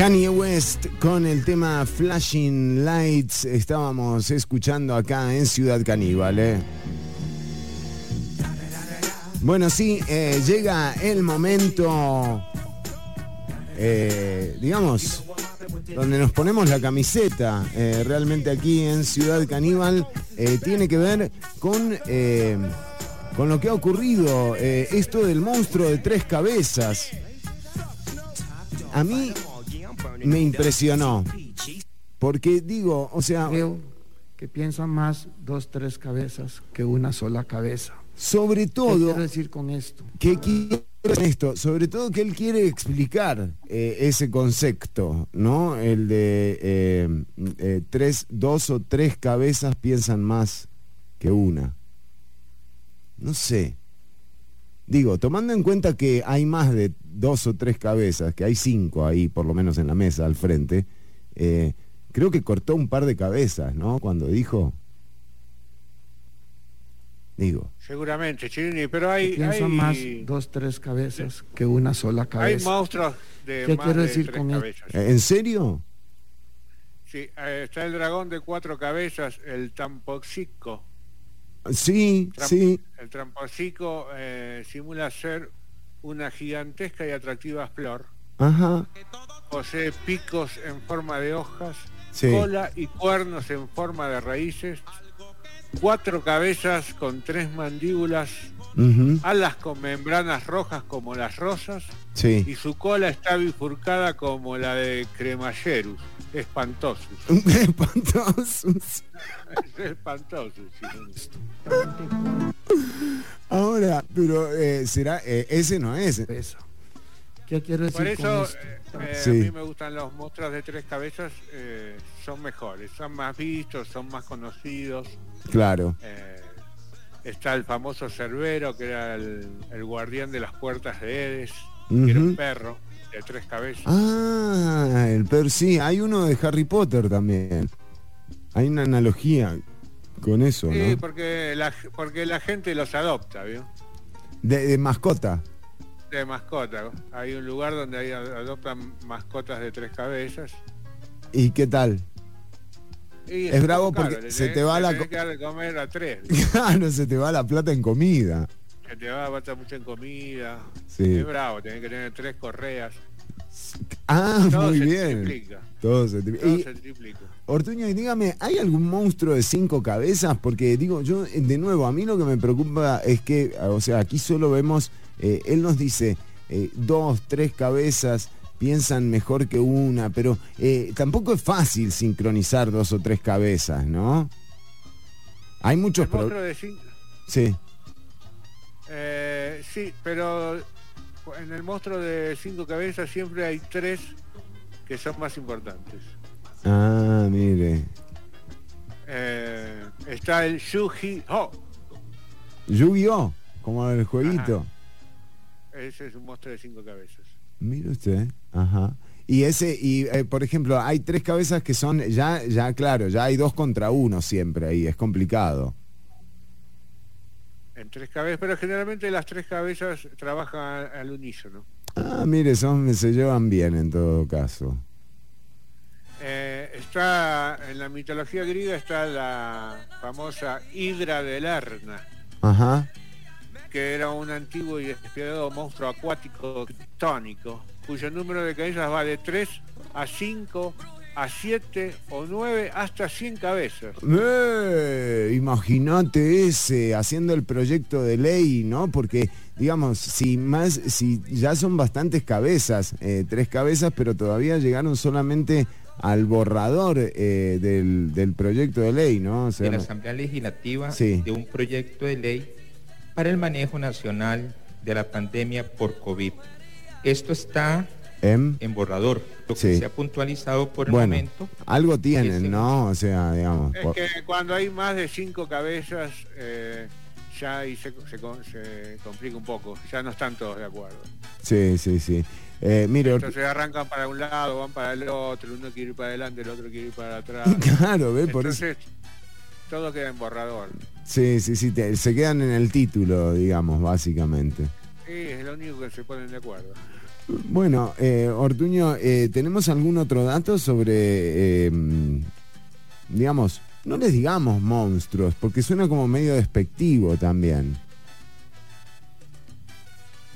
Kanye West con el tema Flashing Lights estábamos escuchando acá en Ciudad Caníbal. ¿eh? Bueno, sí, eh, llega el momento, eh, digamos, donde nos ponemos la camiseta, realmente aquí en Ciudad Caníbal, tiene que ver con, con lo que ha ocurrido, esto del monstruo de tres cabezas. A mí me impresionó. Porque digo, o sea... Creo que piensan más dos, tres cabezas que una sola cabeza. Sobre todo... ¿Qué quiero decir con esto? ¿Qué quiere esto? Sobre todo que él quiere explicar eh, ese concepto, ¿no? El de eh, eh, tres, dos o tres cabezas piensan más que una. No sé. Digo, tomando en cuenta que hay más de dos o tres cabezas, que hay cinco ahí, por lo menos en la mesa al frente, eh, creo que cortó un par de cabezas, ¿no? Cuando dijo... Digo. Seguramente, Chirini, pero hay... Pienso más dos, tres cabezas que una sola cabeza. Hay monstruos de ¿Qué más quiero de decir tres con cabezas. ¿En serio? Sí, eh, está el dragón de cuatro cabezas, el tampoxico. Sí, sí. El tramposico eh, simula ser una gigantesca y atractiva flor. Ajá. Posee picos en forma de hojas, Sí. cola y cuernos en forma de raíces, cuatro cabezas con tres mandíbulas, Alas con membranas rojas como las rosas, Sí. y su cola está bifurcada como la de Cremallerus. Espantosus. Espantosos. Espantosus. sí. Ahora, pero eh, será, eh, ese no es. ¿Qué quiero decir Por eso con esto? eh, Sí. a mí me gustan los monstruos de tres cabezas, eh, son mejores, son más vistos, son más conocidos. Claro. Eh, está el famoso Cerbero, que era el, el guardián de las puertas de Edes, que era un perro de tres cabezas. Ah, el per sí, hay uno de Harry Potter también. Hay una analogía con eso, Sí, ¿no? porque la, porque la gente los adopta, ¿vio? De, de mascota. De mascota. Hay un lugar donde hay, adoptan mascotas de tres cabezas. ¿Y qué tal? Y Es bravo porque se te va la tenés co- que dar de comer a tres. Claro, se te va la plata en comida. Se te va a gastar mucho en comida. Sí. Es bravo, tenés que tener tres correas. Ah, Todo muy se bien. triplica. Todo se tri- Todo y- se triplica. Ortuño, y dígame, ¿hay algún monstruo de cinco cabezas? Porque digo, yo, eh, de nuevo, a mí lo que me preocupa es que, o sea, aquí solo vemos, eh, él nos dice, eh, dos, tres cabezas piensan mejor que una, pero eh, tampoco es fácil sincronizar dos o tres cabezas, ¿no? Hay muchos problemas. de cinco- Sí. eh, sí, pero en el monstruo de cinco cabezas siempre hay tres que son más importantes. Ah, mire. Eh, está el Yuji Ho. Yu-Gi-Oh! Como el jueguito. Ese es un monstruo de cinco cabezas. Mire usted, ajá. Y ese, y eh, por ejemplo, hay tres cabezas que son, ya, ya claro, ya hay dos contra uno siempre ahí, es complicado. En tres cabezas, pero generalmente las tres cabezas trabajan al unísono. Ah, mire, son, se llevan bien en todo caso. Eh, está en la mitología griega está la famosa Hidra de Lerna, Ajá. Que era un antiguo y despiadado monstruo acuático tónico, cuyo número de cabezas va de 3 a 5 a 7 o 9 hasta 100 cabezas. Eh, Imagínate ese haciendo el proyecto de ley, ¿no? Porque, digamos, si más, si ya son bastantes cabezas, eh, tres cabezas, pero todavía llegaron solamente al borrador eh, del, del proyecto de ley, ¿no? O sea, de la Asamblea Legislativa Sí. de un proyecto de ley para el manejo nacional de la pandemia por COVID. Esto está Em, en borrador. Lo que Sí. se ha puntualizado por el bueno, momento algo tienen, ¿no? O sea, digamos. Es por- que cuando hay más de 5 cabezas, eh, ya ahí se, se con- se complica un poco, ya no están todos de acuerdo. Sí, sí, sí. Eh, mire, Entonces arrancan para un lado, van para el otro, uno quiere ir para adelante, el otro quiere ir para atrás. Claro, ve, por eso. Todo queda en borrador. Sí, sí, sí, te- se quedan en el título, digamos, básicamente. Sí, es lo único que se ponen de acuerdo. Bueno, eh, Ortuño, eh, ¿tenemos algún otro dato sobre, eh, digamos, no les digamos monstruos, porque suena como medio despectivo también?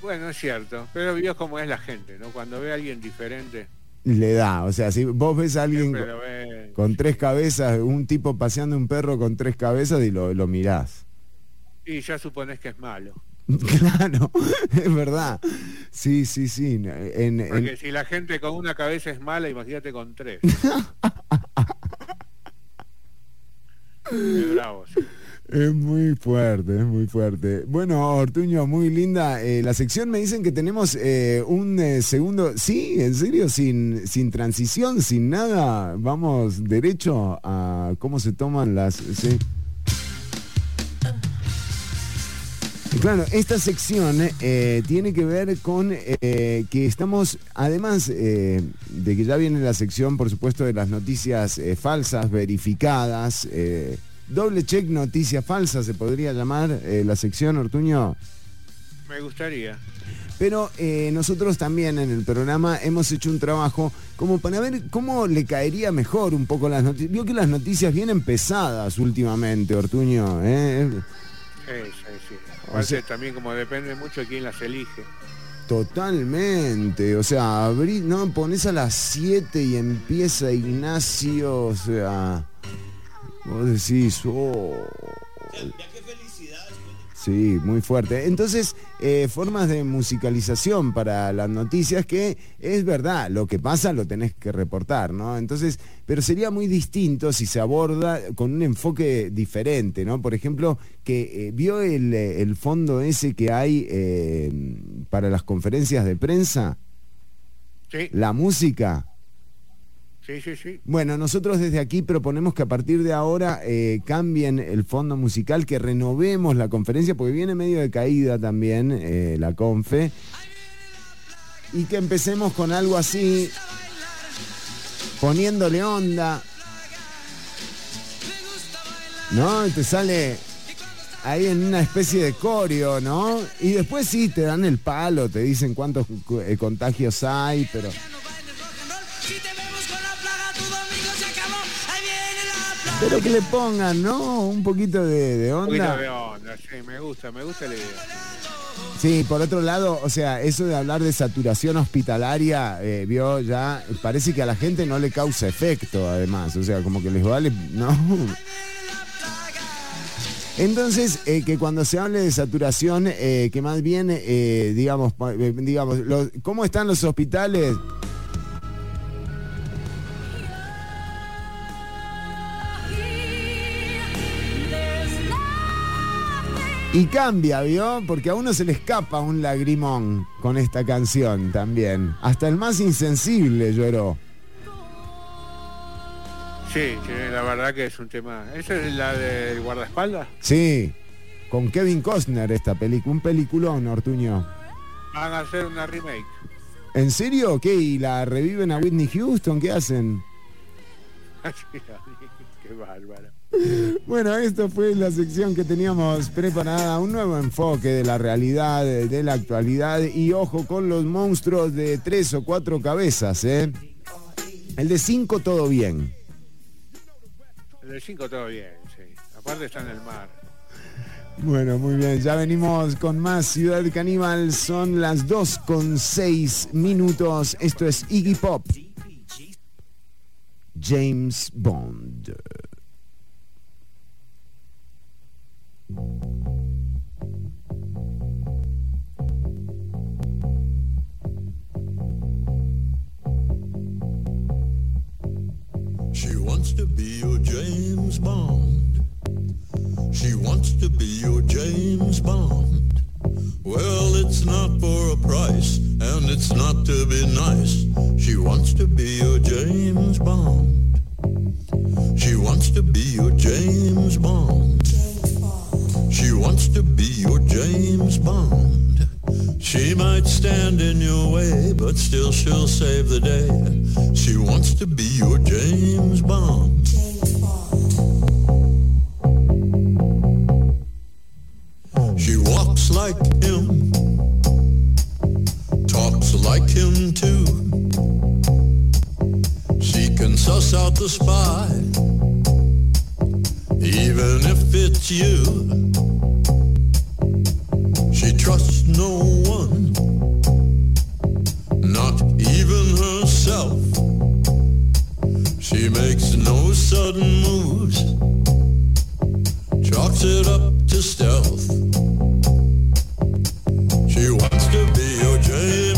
Bueno, es cierto, pero vio cómo es la gente, ¿no? Cuando ve a alguien diferente, Le da, o sea, si vos ves a alguien siempre con, tres cabezas, un tipo paseando un perro con tres cabezas y lo, lo mirás. Y ya supones que es malo. Claro, es verdad. Sí, sí, sí. En, en- Porque si la gente con una cabeza es mala, imagínate con tres. Qué bravo, sí. Es muy fuerte, es muy fuerte. Bueno, Ortuño, muy linda. Eh, la sección me dicen que tenemos eh, un eh, segundo. Sí, en serio, sin, sin transición, sin nada. Vamos derecho a cómo se toman las. sí. Claro, esta sección tiene que ver con que estamos, además de que ya viene la sección, por supuesto, de las noticias falsas, verificadas, doble check noticias falsas se podría llamar la sección, Ortuño. Me gustaría. Pero eh, nosotros también en el programa hemos hecho un trabajo como para ver cómo le caería mejor un poco las noticias. Vio que las noticias vienen pesadas últimamente, Ortuño. ¿eh? Sí, sí, sí. también como depende mucho de quién las elige. Totalmente, o sea, abrí, no, pones a las 7 y empieza Ignacio, o sea, vos decís, oh. Sí, muy fuerte. Entonces, eh, formas de musicalización para las noticias que es verdad, lo que pasa lo tenés que reportar, ¿no? Entonces, pero sería muy distinto si se aborda con un enfoque diferente, ¿no? Por ejemplo, que eh, vio el, el, fondo ese que hay eh, para las conferencias de prensa. Sí. La música. Sí, sí, sí. Bueno, nosotros desde aquí proponemos que a partir de ahora eh, cambien el fondo musical, que renovemos la conferencia, porque viene medio de caída también eh, la confe. Y que empecemos con algo así, poniéndole onda. ¿No? te sale ahí en una especie de coreo, ¿no? Y después sí, te dan el palo, te dicen cuántos eh, contagios hay, pero... Pero que le pongan, ¿no? Un poquito de, onda. Un poquito de onda, sí, me gusta, me gusta la idea. Sí, por otro lado, o sea, eso de hablar de saturación hospitalaria, eh, vio ya, parece que a la gente no le causa efecto, además, o sea, como que les vale, no. Entonces, eh, que cuando se hable de saturación, eh, que más bien, digamos, digamos, ¿cómo están los hospitales? Y cambia, ¿vio? Porque a uno se le escapa un lagrimón con esta canción también. Hasta el más insensible lloró. Sí, la verdad que es un tema. ¿Esa es la del guardaespaldas? Sí, con Kevin Costner esta película, un peliculón, Ortuño. Van a hacer una remake. ¿En serio? ¿Qué? ¿Y la reviven a Whitney Houston? ¿Qué hacen? Qué bárbaro. Bueno, esto fue la sección que teníamos preparada, un nuevo enfoque de la realidad, de la actualidad y ojo con los monstruos de tres o cuatro cabezas, ¿eh? El de cinco todo bien. El de cinco todo bien, sí. Aparte está en el mar. Bueno, muy bien, ya venimos con más Ciudad Caníbal, son las 2 con 6 minutos, esto es Iggy Pop. James Bond. She wants to be your James Bond. She wants to be your James Bond. Well, it's not for a price, and it's not to be nice. She wants to be your James Bond. She wants to be your James Bond. She wants to be your James Bond. She might stand in your way, but still she'll save the day. She wants to be your James Bond. She walks like him, talks like him too. She can suss out the spy, even if it's you. She trusts no one, not even herself. She makes no sudden moves, chalks it up to stealth. She wants to be your James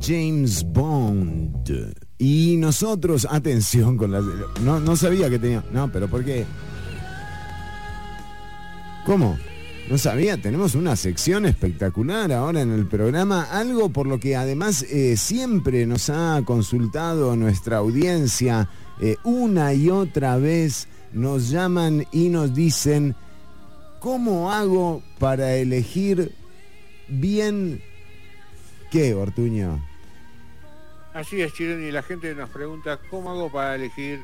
James Bond. Y nosotros, atención con las... No, no sabía que tenía... No, pero ¿por qué? ¿Cómo? No sabía, tenemos una sección espectacular ahora en el programa, algo por lo que además eh, siempre nos ha consultado nuestra audiencia, eh, una y otra vez nos llaman y nos dicen, ¿cómo hago para elegir bien qué, Ortuño? Así es, Chironi, y la gente nos pregunta cómo hago para elegir.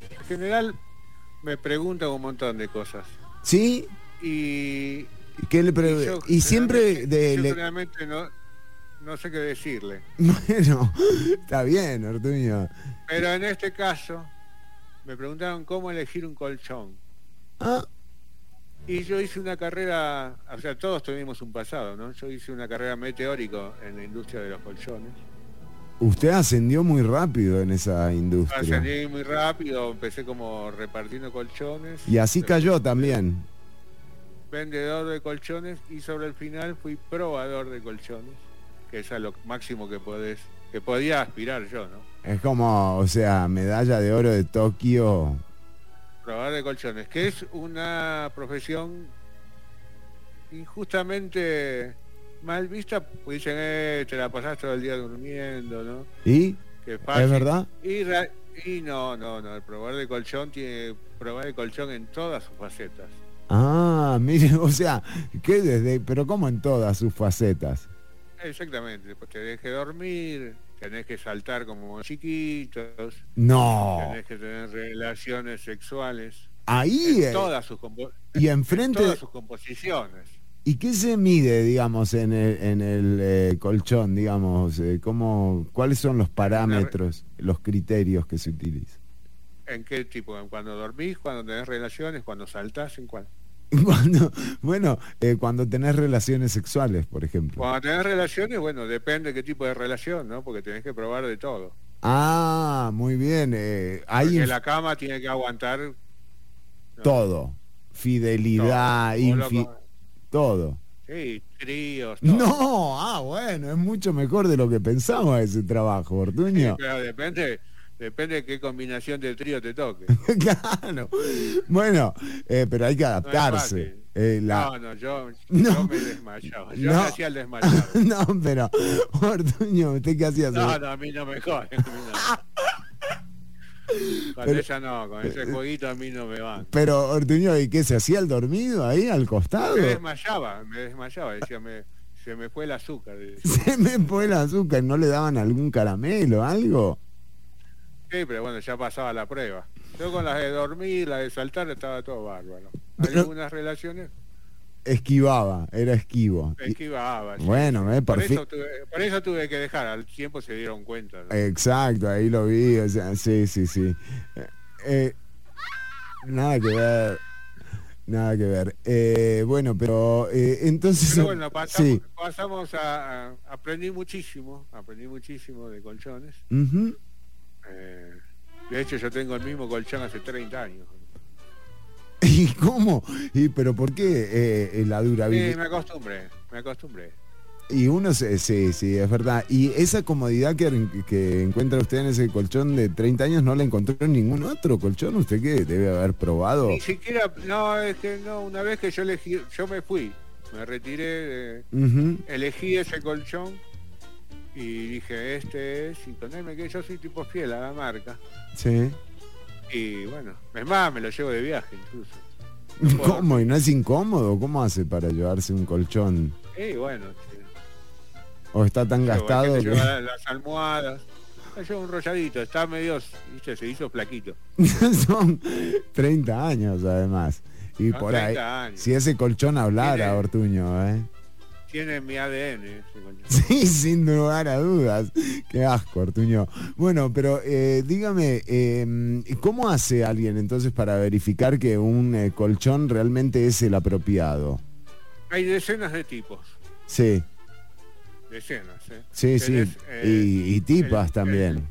En general me preguntan un montón de cosas. ¿Sí? Y, ¿Qué le pre- yo y siempre de... yo le- realmente no, no sé qué decirle. Bueno, está bien, Ortuño. Pero en este caso me preguntaron cómo elegir un colchón. Ah. Y yo hice una carrera, o sea, todos tuvimos un pasado, ¿no? Yo hice una carrera meteórico en la industria de los colchones. Usted ascendió muy rápido en esa industria. Ascendí muy rápido, empecé como repartiendo colchones. Y así cayó también. vendedor de colchones y sobre el final fui probador de colchones, que es a lo máximo que podés, que podía aspirar yo, ¿no? Es como, o sea, medalla de oro de Tokio. Probador de colchones, que es una profesión injustamente mal vista, pues dicen, eh, te la pasás todo el día durmiendo, ¿no? ¿Y? Qué ¿Es fácil. verdad? Y, no, no, no, el probador de colchón tiene probar de colchón en todas sus facetas. Ah, mire, o sea, que desde, pero como en todas sus facetas. Exactamente, pues tenés que dormir, tenés que saltar como chiquitos, No. tenés que tener relaciones sexuales Ahí, en eh, todas sus y en enfrente, todas sus composiciones. ¿Y qué se mide, digamos, en el, en el eh, colchón, digamos? eh, ¿cómo, ¿Cuáles son los parámetros, los criterios que se utilizan? ¿En qué tipo? ¿En cuando dormís, cuando tenés relaciones, cuando saltás, en cuál? Cuando, bueno, eh, cuando tenés relaciones sexuales, por ejemplo. Cuando tenés relaciones, bueno, depende qué tipo de relación, ¿no? Porque tenés que probar de todo. Ah, muy bien. eh, hay Porque la cama tiene que aguantar todo. Fidelidad, Todo. Infi- todo. Sí, tríos, todo. No, ah, bueno, es mucho mejor de lo que pensaba ese trabajo, Ortuño. Pero depende, depende de qué combinación de trío te toque. claro. Bueno, eh, pero hay que No adaptarse. fácil. Eh, la- No, no, yo, No. yo me desmayaba. Yo No. me hacía el desmayado. no, pero, Ortuño, ¿usted qué hacía? No, no, a mí no me jode. Con Pero- esa no, con ese jueguito a mí no me van. Pero, Ortuño, ¿y qué? ¿Se hacía el dormido ahí al costado? Me desmayaba, me desmayaba, decía, me, se me fue el azúcar. Se me fue el azúcar, ¿no le daban algún caramelo, algo? Sí, pero bueno, ya pasaba la prueba. Yo con las de dormir, las de saltar, estaba todo bárbaro. Pero- Algunas relaciones Esquivaba, era esquivo. Esquivaba. Bueno, eh, por, eso tuve, por, eso tuve, que dejar, al tiempo se dieron cuenta. Exacto, ahí lo vi, o sea, sí, sí, sí. Eh, eh, nada que ver. Nada que ver. Eh, bueno, pero entonces... Pero bueno, pasamos, pasamos a, Aprendí muchísimo, aprendí muchísimo de colchones. de hecho, yo tengo el mismo colchón hace 30 años. ¿Y cómo? ¿Y pero por qué eh, la durabilidad? Sí, me acostumbré, me acostumbré. Y uno, sí, sí, es verdad. Y esa comodidad que, que, encuentra usted en ese colchón de 30 años no la encontró en ningún otro colchón. ¿Usted qué debe haber probado? Ni siquiera, no, es que no, una vez que yo elegí, yo me fui, me retiré, elegí ese colchón y dije, este es, y ponerme que yo soy tipo fiel a la marca. Sí. Y bueno, es más, me lo llevo de viaje incluso. ¿Cómo? ¿Y no es incómodo? ¿Cómo hace para llevarse un colchón? Sí, bueno. ¿O está tan gastado? Que... Las almohadas. Lleva un rolladito, está medio, ¿viste? se hizo flaquito. Son 30 años además. Y por ahí, si ese colchón hablara, Ortuño, ¿eh? Tiene mi ADN. Sí, sin lugar a dudas. Qué asco, Ortuño. Bueno, pero eh, dígame, em, ¿cómo hace alguien entonces para verificar que un eh, colchón realmente es el apropiado? Hay decenas de tipos. Sí. Decenas, ¿eh? Sí, sí. y, tipas también.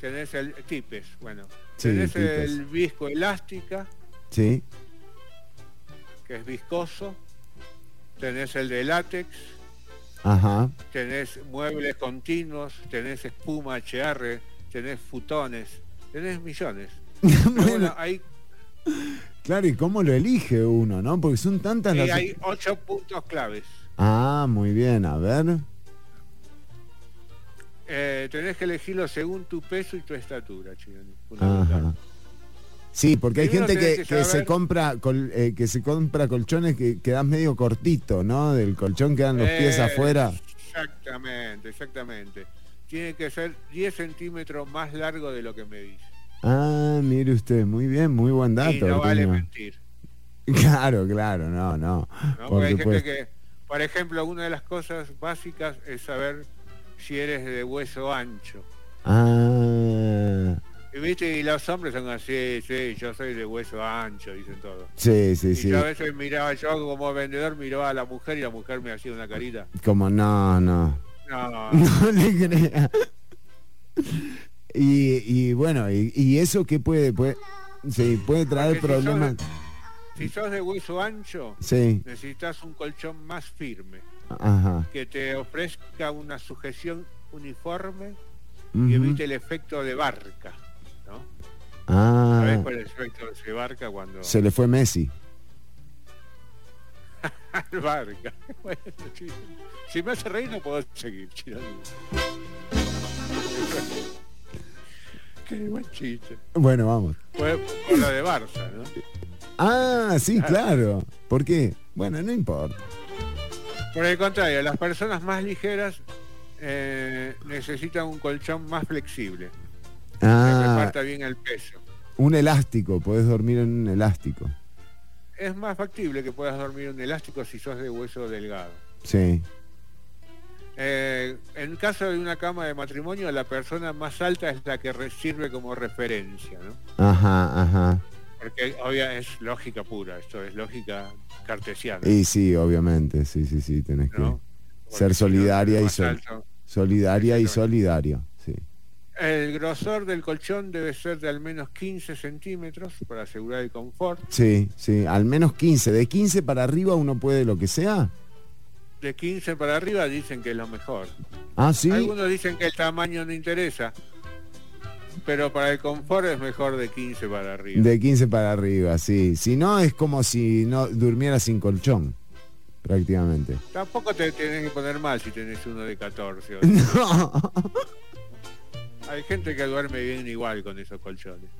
tenés el tipes, bueno. tenés el visco elástica. Sí. Que es viscoso tenés el de látex, Ajá. tenés muebles continuos, tenés espuma HR, tenés futones, tenés millones. bueno, hay... Claro, ¿y cómo lo elige uno, no? Porque son tantas las... hay ocho puntos claves. Ah, muy bien, a ver. Eh, tenés que elegirlo según tu peso y tu estatura, Ajá. Sí, porque hay gente que, se compra eh, que se compra colchones que quedan medio cortito, ¿no? Del colchón quedan los pies eh, afuera. Exactamente, exactamente. Tiene que ser 10 centímetros más largo de lo que me dice. Ah, mire usted, muy bien, muy buen dato. Y no vale mentir. Claro, claro, no, no. por, hay gente que, por ejemplo, una de las cosas básicas es saber si eres de hueso ancho. Ah. Y viste, y los hombres son así, sí, yo soy de hueso ancho, dicen todos. Sí, sí, sí. Yo a veces miraba, yo como vendedor miraba a la mujer y la mujer me hacía una carita. Como no, no. No, no le crea. Y, y bueno, y, eso qué puede, puede, sí, puede traer problemas. Si sos, de, hueso ancho, sí. necesitas un colchón más firme. Ajá. Que te ofrezca una sujeción uniforme y evite el efecto de barca. Ah. ¿Sabés cuál es el efecto de ese barca cuando... Se le fue Messi. barca. Bueno, si me hace reír no puedo seguir, Qué buen chiste. Bueno, vamos. Fue por la de Barça, ¿no? Ah, sí, claro. ¿Por qué? Bueno, no importa. Por el contrario, las personas más ligeras eh, necesitan un colchón más flexible. Ah, que reparta bien el peso. Un elástico, puedes dormir en un elástico. Es más factible que puedas dormir en un elástico si sos de hueso delgado. Sí. Eh, en caso de una cama de matrimonio, la persona más alta es la que sirve como referencia, ¿no? Ajá, ajá. Porque obvia es lógica pura, esto es lógica cartesiana. Y sí, obviamente, sí, sí, sí, tenés que ser solidaria y solidaria y solidario. El grosor del colchón debe ser de al menos 15 centímetros para asegurar el confort. Sí, sí, al menos 15. ¿De 15 para arriba uno puede lo que sea? De 15 para arriba dicen que es lo mejor. Ah, sí. Algunos dicen que el tamaño no interesa. Pero para el confort es mejor de 15 para arriba. De 15 para arriba, sí. Si no, es como si no durmiera sin colchón prácticamente. Tampoco te tienes que poner mal si tenés uno de 14. no. Hay gente que duerme bien igual con esos colchones.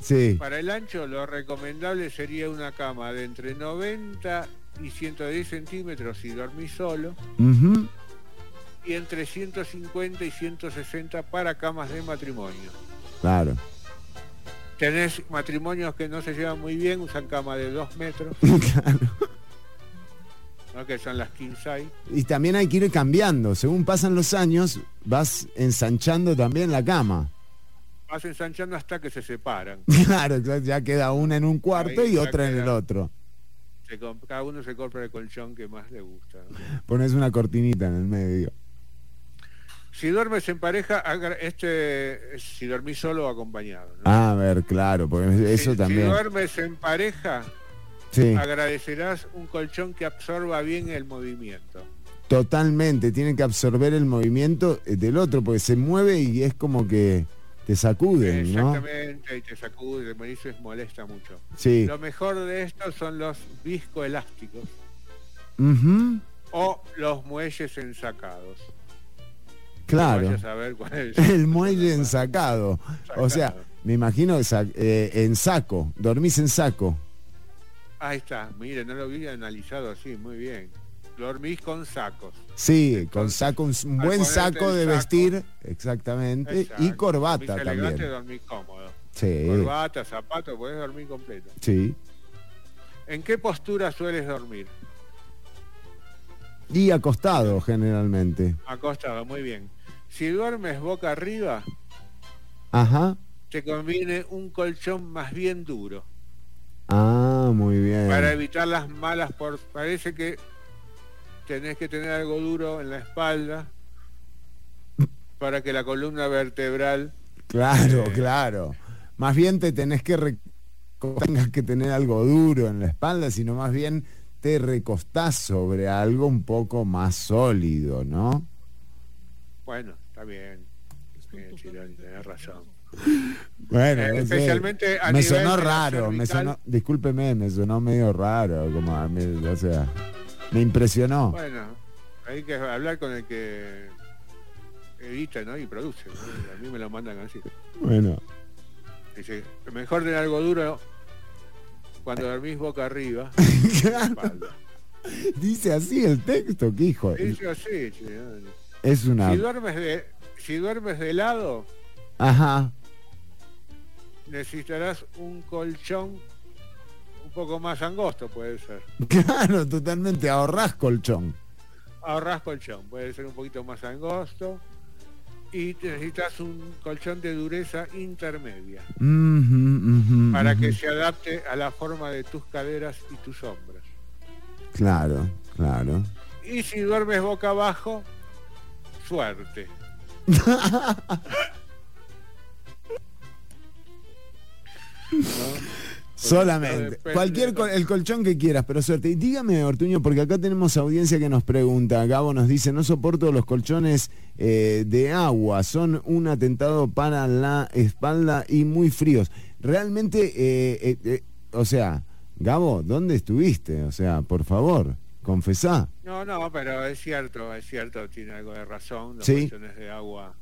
Sí. Para el ancho, lo recomendable sería una cama de entre 90 y 110 centímetros si dormís solo. Y entre 150 y 160 para camas de matrimonio. Claro. Tenés matrimonios que no se llevan muy bien, usan cama de dos metros. ¿no? que son las Kinsai. Y también hay que ir cambiando. Según pasan los años, vas ensanchando también la cama. Vas ensanchando hasta que se separan. Claro, ya queda una en un cuarto y otra en el otro. cada uno se compra el colchón que más le gusta. Pones una cortinita en el medio. Si duermes en pareja, este, si dormís solo o acompañado. a ver, claro, porque eso también. Si duermes en pareja, agradecerás un colchón que absorba bien el movimiento. Totalmente, tiene que absorber el movimiento del otro, porque se mueve y es como que te sacude, Exactamente, y te sacude, me dices molesta mucho. Sí. Lo mejor de esto son los viscoelásticos. O los muelles ensacados. Claro. el muelle ensacado. O sea, me imagino eh, en saco, dormís en saco. Ahí está, mire, no lo había analizado así, muy bien. Dormís con sacos. Sí, con saco, un buen saco de vestir, exactamente, y corbata también. Elegante, dormís cómodo. Sí. Corbata, zapato, puedes dormir completo. Sí. ¿En qué postura sueles dormir? Y acostado generalmente. Acostado, muy bien. Si duermes boca arriba, Ajá. te conviene un colchón más bien duro. Ah, muy bien. Para evitar las malas por parece que tenés que tener algo duro en la espalda para que la columna vertebral Claro, eh, claro. Más bien te tenés que tengas que tener algo duro en la espalda, sino más bien te recostás sobre algo un poco más sólido, ¿no? Bueno, está bien. Tienes razón. Bueno, eh, especialmente me sonó raro, me sonó, discúlpeme, me sonó medio raro, como a mí, o sea, me impresionó. Bueno, hay que hablar con el que edita, ¿no? Y produce, A mí me lo mandan así. Bueno. Dice, mejor tener algo duro cuando dormís boca arriba. Dice así el texto, que hijo. Dice así, Es una... Si duermes de, si duermes de lado... Ajá necesitarás un colchón un poco más angosto, puede ser. Claro, totalmente, ahorrás colchón. Ahorrás colchón, puede ser un poquito más angosto. Y necesitas un colchón de dureza intermedia para que se adapte a la forma de tus caderas y tus hombros. Claro, claro. Y si duermes boca abajo, suerte. Solamente. Cualquier el colchón que quieras, pero suerte. Y dígame, Ortuño, porque acá tenemos audiencia que nos pregunta. Gabo nos dice, no soporto los colchones eh, de agua, son un atentado para la espalda y muy fríos. Realmente, eh, eh, o sea, Gabo, ¿dónde estuviste? O sea, por favor, confesá. No, no, pero es cierto, es cierto, tiene algo de razón. Los colchones de agua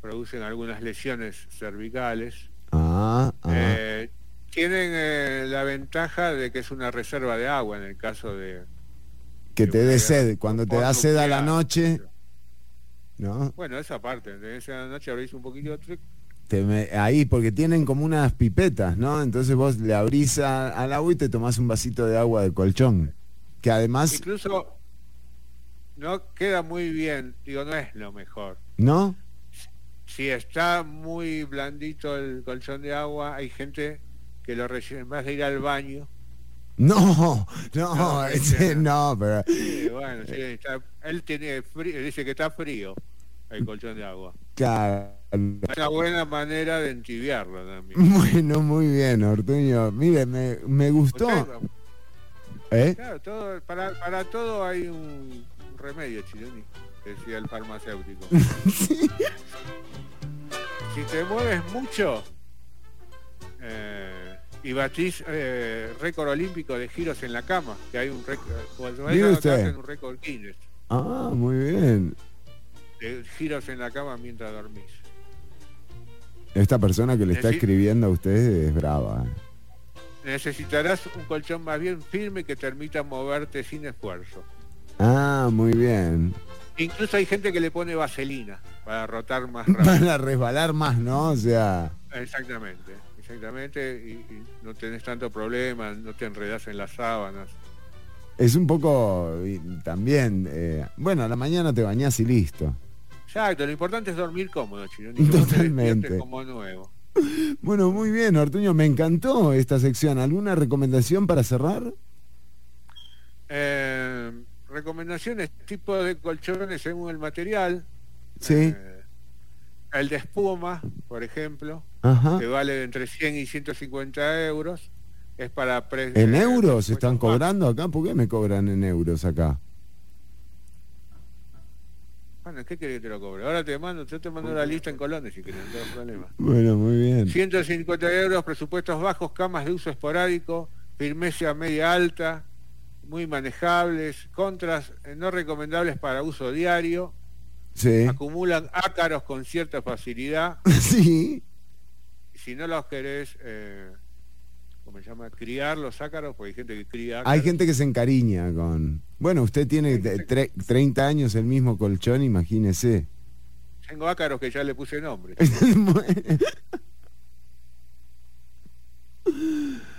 producen algunas lesiones cervicales Ah, ah. Eh, tienen eh, la ventaja de que es una reserva de agua en el caso de... Que te dé sed, cuando te da sed a la noche... ¿No? Bueno, esa parte, de esa noche abrís un poquito ahí, porque tienen como unas pipetas, ¿no? Entonces vos le abrís al agua y te tomás un vasito de agua de colchón. Que además... Incluso no queda muy bien, digo, no es lo mejor. ¿No? Si está muy blandito el colchón de agua, hay gente que lo recibe en vez de ir al baño. No, no, no, ese, no pero... bueno, sí, él tiene frío, dice que está frío el colchón de agua. Claro. Es una buena manera de entibiarlo también. Bueno, muy bien, Ortuño. Mire, me, me gustó. ¿Eh? Claro, todo, para, para todo hay un, remedio, Chironi, decía el farmacéutico. sí si te mueves mucho eh, y batís eh, récord olímpico de giros en la cama, que hay un récord, un récord Guinness. Ah, muy bien. De giros en la cama mientras dormís. Esta persona que le está escribiendo a usted es brava. ¿eh? Necesitarás un colchón más bien firme que te permita moverte sin esfuerzo. Ah, muy bien. Incluso hay gente que le pone vaselina para rotar más rápido. Para resbalar más, ¿no? O sea... Exactamente. Exactamente, y, no tenés tanto problema, no te enredas en las sábanas. Es un poco también, eh, bueno, a la mañana te bañás y listo. Exacto, lo importante es dormir cómodo, Chino. Totalmente. Como nuevo. Bueno, muy bien, Ortuño, me encantó esta sección. ¿Alguna recomendación para cerrar? Eh, recomendaciones, tipo de colchones según el material. Sí. Eh, el de espuma, por ejemplo, que vale entre 100 y 150 euros. Es para... ¿En euros están cobrando acá? ¿Por qué me cobran en euros acá? Bueno, ¿qué querés que te lo cobre? Ahora te mando, yo te mando la lista en colones si querés, no tengo problema. Bueno, muy bien. 150 euros, presupuestos bajos, camas de uso esporádico, firmeza media alta, muy manejables, contras eh, no recomendables para uso diario, acumulan ácaros con cierta facilidad. Sí. Si no los querés, eh, ¿cómo se llama? Criar los ácaros, porque hay gente que cría Hay gente que se encariña con... Bueno, usted tiene 30 años el mismo colchón, imagínese. Tengo ácaros que ya le puse nombre.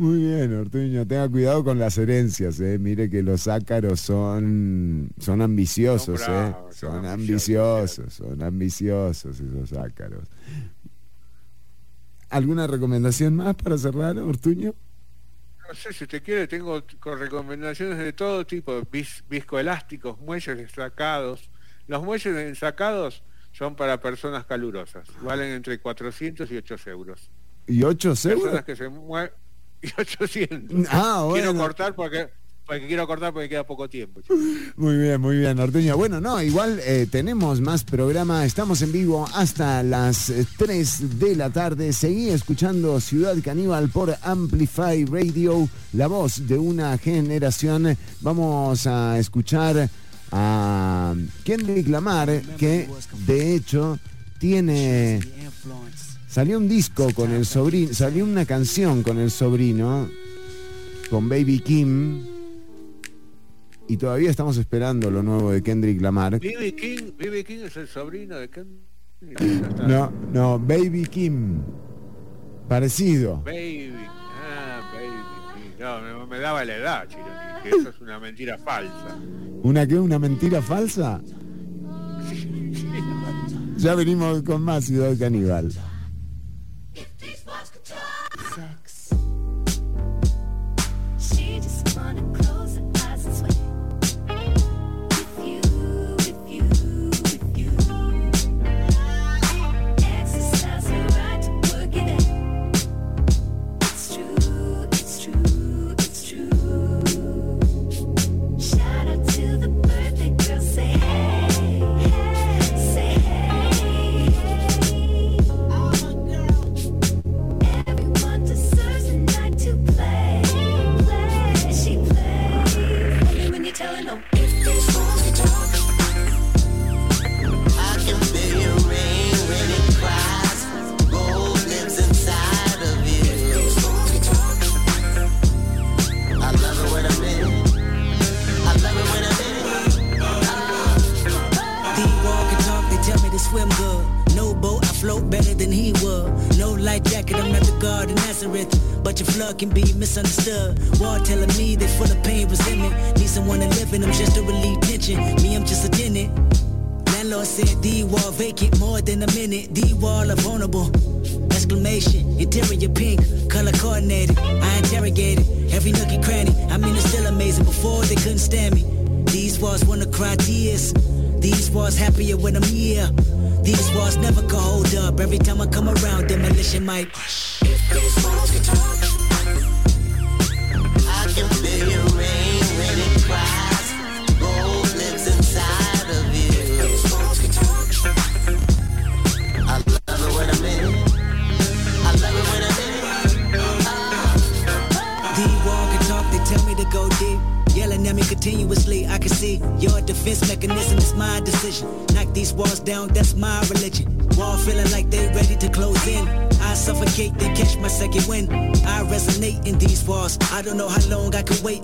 Muy bien, Ortuño, tenga cuidado con las herencias, eh. Mire que los ácaros son son ambiciosos, eh. Son, ambiciosos, son ambiciosos esos ácaros. ¿Alguna recomendación más para cerrar, Ortuño? No sé, si usted quiere, tengo recomendaciones de todo tipo, viscoelásticos, muelles ensacados. Los muelles ensacados son para personas calurosas, valen entre 400 y 8 euros. ¿Y 8 euros? Personas que se mueven y 800. Ah, quiero cortar porque porque quiero cortar porque queda poco tiempo. Muy bien, muy bien, Ortuño. Bueno, no, igual eh, tenemos más programa. Estamos en vivo hasta las 3 eh, de la tarde. Seguí escuchando Ciudad Caníbal por Amplify Radio, la voz de una generación. Vamos a escuchar a Kendrick Lamar, que de hecho tiene Salió un disco con el sobrino, salió una canción con el sobrino, con Baby Kim. Y todavía estamos esperando lo nuevo de Kendrick Lamar. Baby King, Baby King es el sobrino de Kendrick. No, no, Baby Kim. Parecido. Baby, ah, Baby Kim. No, me, daba la edad, Chironi, que eso es una mentira falsa. ¿Una qué? ¿Una mentira falsa? Ya venimos con más Ciudad Caníbal. said.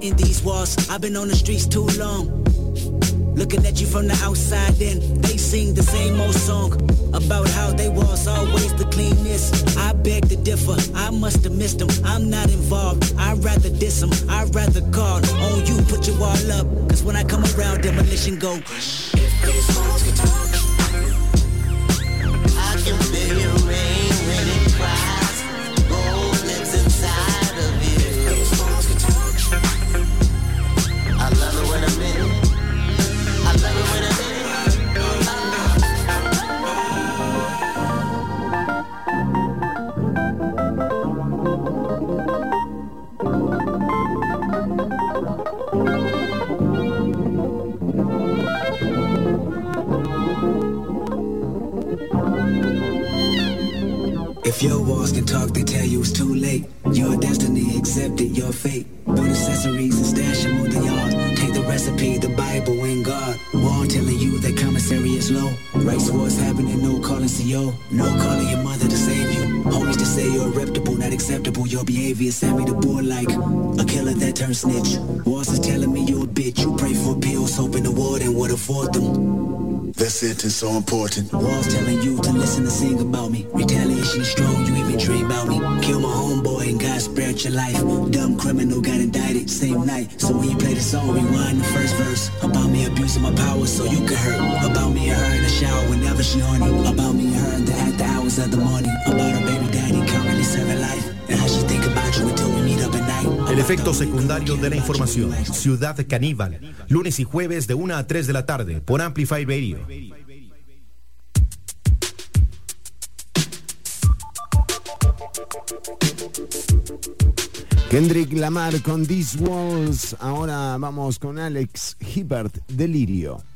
In these walls. I've been on the streets too long. Looking at you from the outside, then they sing the same old song about how they was always the cleanest. I beg to differ, I must have missed them. I'm not involved, I'd rather diss them. I'd rather call on you, put your wall up. Cause when I come around, demolition go. So important. Walls telling you to listen and sing about me. Retaliation is strong, you even dream about me. Kill my homeboy and God spared your life. Dumb criminal got indicted same night. So when you play the song, rewind the first verse. About me abusing my power so you can hurt. About me and her in the shower whenever she horny. About me and her in the after hours of the morning. About her baby daddy currently serving life. And how she think about you until we meet up at night. El efecto secundario de la información. Ciudad Caníbal. Lunes y jueves de 1 a 3 de la tarde por Amplify Radio. Kendrick Lamar con These Walls. Ahora vamos con Alex Hibbert, Delirio.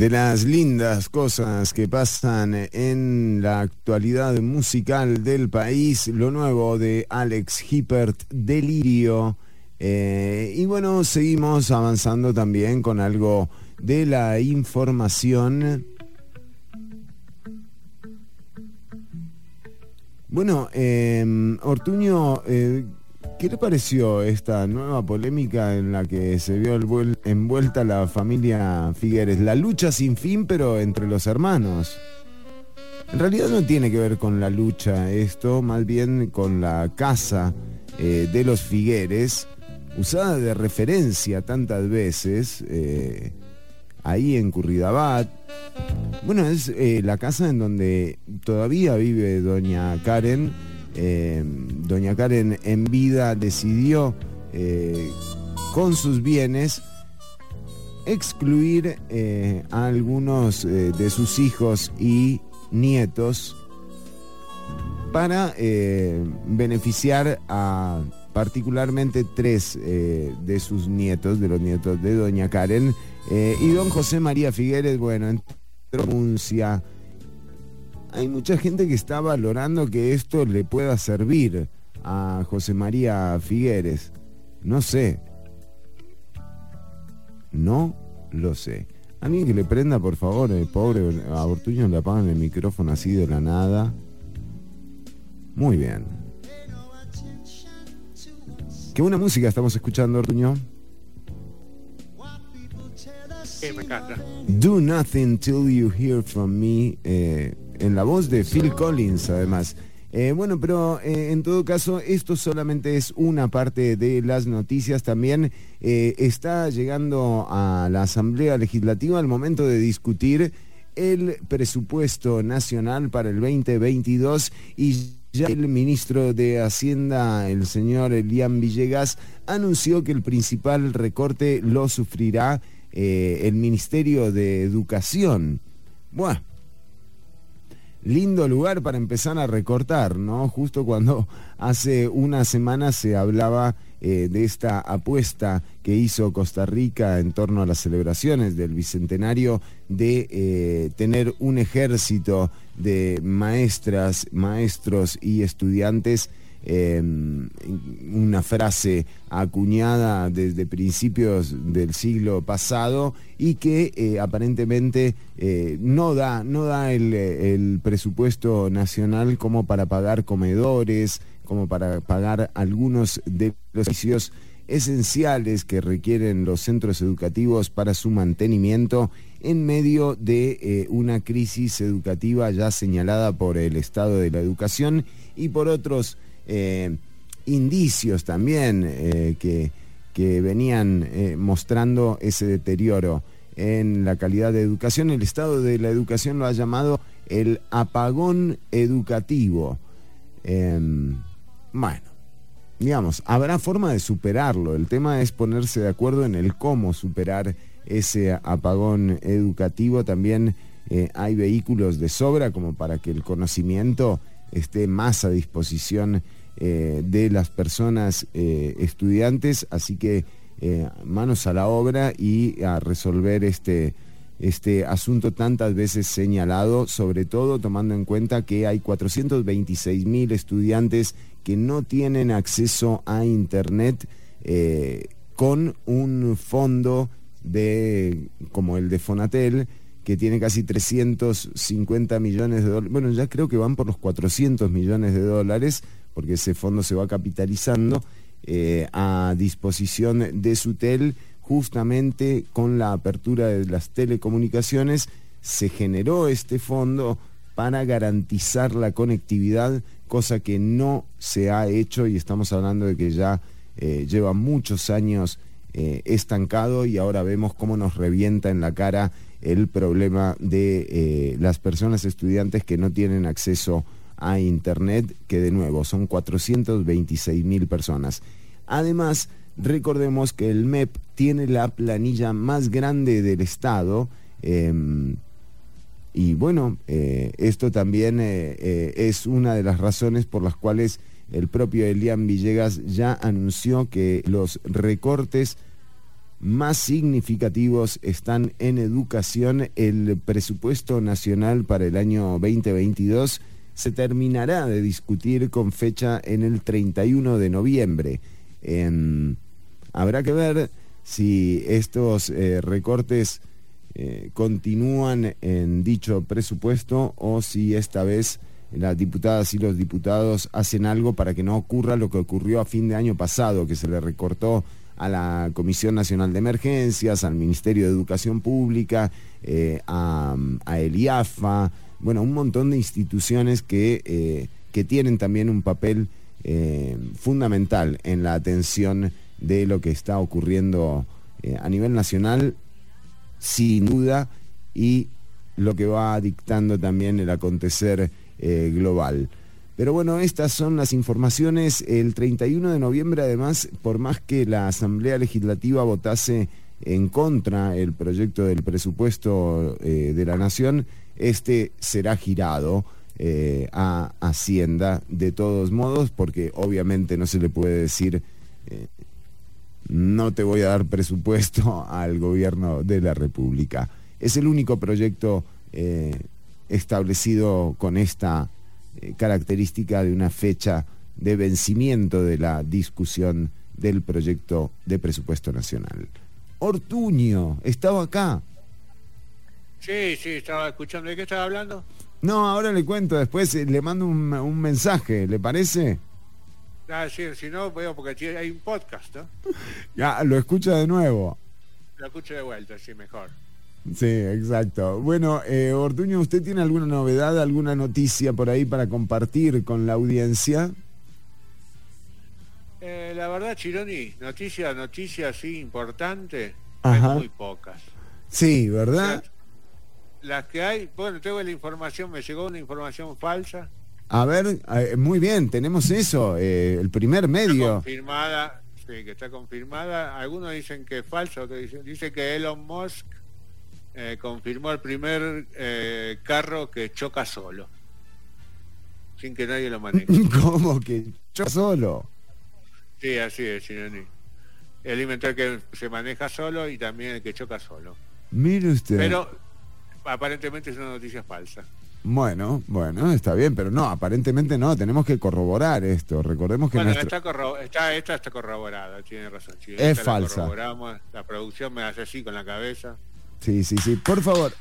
De las lindas cosas que pasan en la actualidad musical del país, lo nuevo de Alex Hippert, Delirio. Eh, y bueno, seguimos avanzando también con algo de la información. Bueno, eh, Ortuño, eh, ¿Qué le pareció esta nueva polémica en la que se vio envuelta la familia Figueres? La lucha sin fin, pero entre los hermanos. En realidad no tiene que ver con la lucha esto, más bien con la casa eh, de los Figueres, usada de referencia tantas veces, eh, ahí en Curridabat. Bueno, es eh, la casa en donde todavía vive doña Karen eh, doña Karen en vida decidió eh, con sus bienes excluir eh, a algunos de sus hijos y nietos para beneficiar a particularmente tres de sus nietos, de los nietos de doña Karen, y don José María Figueres, bueno, pronuncia hay mucha gente que está valorando que esto le pueda servir a José María Figueres. No sé. No lo sé. Alguien que le prenda, por favor, el pobre a Ortuño le apagan el micrófono así de la nada. Muy bien. Qué buena música estamos escuchando, Ortuño. me encanta. Do nothing till you hear from me. Eh, en la voz de Phil Collins, además. Eh, bueno, pero eh, en todo caso, esto solamente es una parte de las noticias. También eh, está llegando a la Asamblea Legislativa el momento de discutir el presupuesto nacional para el 2022 y ya el ministro de Hacienda, el señor Elian Villegas, anunció que el principal recorte lo sufrirá el Ministerio de Educación. Bueno, lindo lugar para empezar a recortar, ¿no? Justo cuando hace una semana se hablaba eh, de esta apuesta que hizo Costa Rica en torno a las celebraciones del Bicentenario de eh, tener un ejército de maestras, maestros y estudiantes Em, una frase acuñada desde principios del siglo pasado y que eh, aparentemente eh, no da, no da el, presupuesto nacional como para pagar comedores, como para pagar algunos de los servicios esenciales que requieren los centros educativos para su mantenimiento en medio de eh, una crisis educativa ya señalada por el Estado de la Educación y por otros eh, indicios también eh, que, que, venían eh, mostrando ese deterioro en la calidad de educación. El Estado de la Educación lo ha llamado el apagón educativo. Em, bueno, digamos, habrá forma de superarlo. El tema es ponerse de acuerdo en el cómo superar ese apagón educativo. También hay vehículos de sobra como para que el conocimiento esté más a disposición eh, de las personas eh, estudiantes, así que eh, manos a la obra y a resolver este, este asunto tantas veces señalado, sobre todo tomando en cuenta que hay 426 mil estudiantes que no tienen acceso a Internet con un fondo de, como el de Fonatel, que tiene casi 350 millones de dólares, bueno, ya creo que van por los 400 millones de dólares, porque ese fondo se va capitalizando eh, a disposición de Sutel, justamente con la apertura de las telecomunicaciones, se generó este fondo para garantizar la conectividad, cosa que no se ha hecho y estamos hablando de que ya eh, lleva muchos años eh, estancado y ahora vemos cómo nos revienta en la cara el problema de las personas estudiantes que no tienen acceso Internet, que de nuevo son 426 mil personas. Además, recordemos que el MEP tiene la planilla más grande del Estado. Em, y bueno, eh, esto también eh, es una de las razones por las cuales el propio Elian Villegas ya anunció que los recortes más significativos están en educación. El presupuesto nacional para el año 2022 se terminará de discutir con fecha en el 31 de noviembre. habrá que ver si estos eh, recortes eh, continúan en dicho presupuesto o si esta vez las diputadas y los diputados hacen algo para que no ocurra lo que ocurrió a fin de año pasado, que se le recortó a la Comisión Nacional de Emergencias, al Ministerio de Educación Pública, eh, a, Eliafa, bueno, un montón de instituciones que, eh, que tienen también un papel eh, fundamental en la atención de lo que está ocurriendo a nivel nacional, sin duda, y lo que va dictando también el acontecer eh, global. Pero bueno, estas son las informaciones. El 31 de noviembre, además, por más que la Asamblea Legislativa votase en contra el proyecto del presupuesto eh, de la Nación, este será girado eh, a Hacienda de todos modos, porque obviamente no se le puede decir no te voy a dar presupuesto al gobierno de la República. Es el único proyecto establecido con esta eh, característica de una fecha de vencimiento de la discusión del proyecto de presupuesto nacional. Ortuño, estaba acá. Sí, sí, estaba escuchando. ¿De qué estaba hablando? No, ahora le cuento, después eh, le mando un, mensaje, ¿le parece? Ah, sí, si no, veo porque hay un podcast, ¿no? Ya, lo escucha de nuevo. Lo escucho de vuelta, sí, mejor. Sí, exacto. Bueno, eh, Ortuño, ¿usted tiene alguna novedad, alguna noticia por ahí para compartir con la audiencia? Eh, la verdad, Chironi, noticias, noticias así importantes, hay muy pocas. Sí, ¿verdad? Las que hay, bueno, tengo la información, me llegó una información falsa. A ver, eh, muy bien, tenemos eso, el primer medio. confirmada, sí, que está confirmada. Algunos dicen que es falso, que dicen, dice que Elon Musk eh, confirmó el primer eh, carro que choca solo, sin que nadie lo maneje. ¿Cómo que choca solo? Sí, así es, El inventario que se maneja solo y también el que choca solo. Mire usted. Pero aparentemente es una noticia falsa. Bueno, bueno, está bien, pero no, aparentemente no, tenemos que corroborar esto. Recordemos que bueno, está, esta está corroborada, tiene razón. es falsa. La, producción me hace así con la cabeza. Sí, sí, sí. Por favor.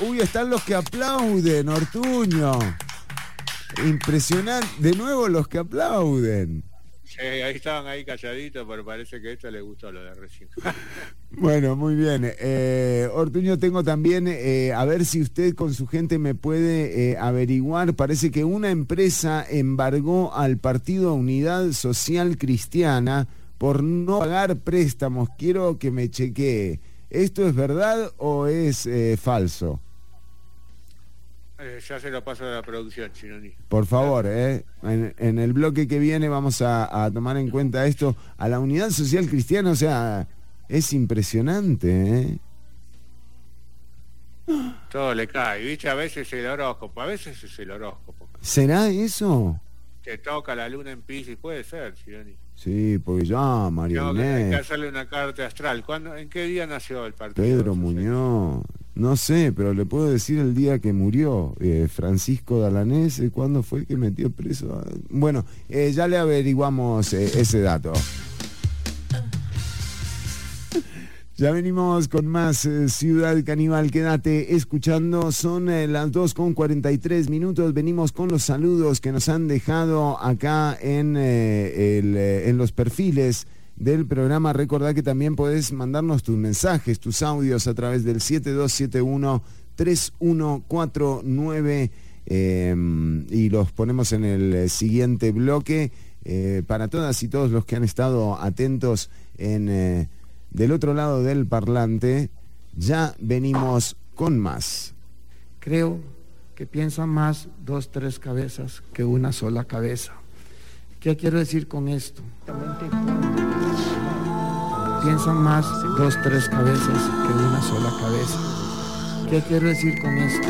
Uy, están los que aplauden, Ortuño. Impresionante. De nuevo los que aplauden. Sí, ahí estaban ahí calladitos, pero parece que esto le gustó lo de recién. bueno, muy bien. Eh, Ortuño, tengo también, eh, a ver si usted con su gente me puede eh, averiguar, parece que una empresa embargó al Partido Unidad Social Cristiana por no pagar préstamos. Quiero que me chequee. ¿Esto es verdad o es eh, falso? Eh, ya se lo paso a la producción, Chinoni. Por favor, eh, en, el bloque que viene vamos a, tomar en cuenta esto. A la unidad social cristiana, o sea, es impresionante, ¿eh? Todo le cae, ¿viste? A veces el horóscopo, a veces es el horóscopo. ¿Será eso? Te toca la luna en Pisces, puede ser, Chinoni. Sí, pues ya, María Hay que hacerle una carta astral. ¿Cuándo, ¿En qué día nació el partido? Pedro Muñoz. No sé, pero le puedo decir el día que murió. Eh, Francisco Dalanese, ¿cuándo fue que metió preso? Bueno, eh, ya le averiguamos eh, ese dato. Ya venimos con más eh, Ciudad Caníbal, quédate escuchando, son eh, las 2 con 43 minutos, venimos con los saludos que nos han dejado acá en, eh, en los perfiles del programa. Recordad que también podés mandarnos tus mensajes, tus audios a través del 7271-3149 y los ponemos en el siguiente bloque para todas y todos los que han estado atentos en del otro lado del parlante, ya venimos con más. Creo que piensan más dos, tres cabezas que una sola cabeza. ¿Qué quiero decir con esto? Piensan más dos, tres cabezas que una sola cabeza. ¿Qué quiero decir con esto?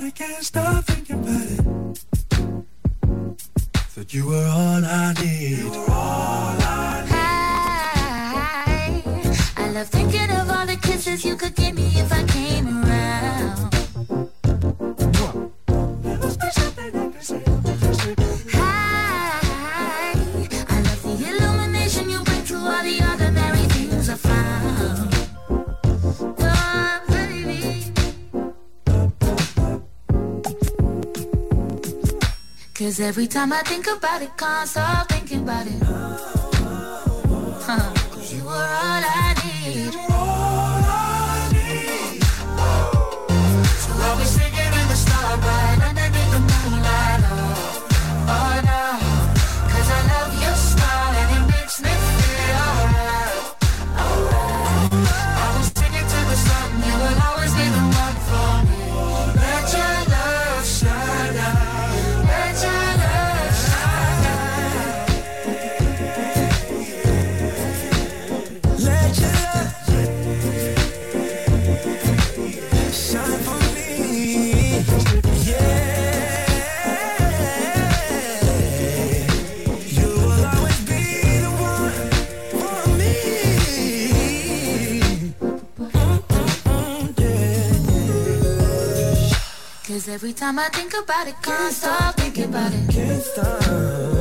Think about it, Cause every time I think about it, can't stop thinking about it. Every time I think about it, can't, stop thinking about it. Can't stop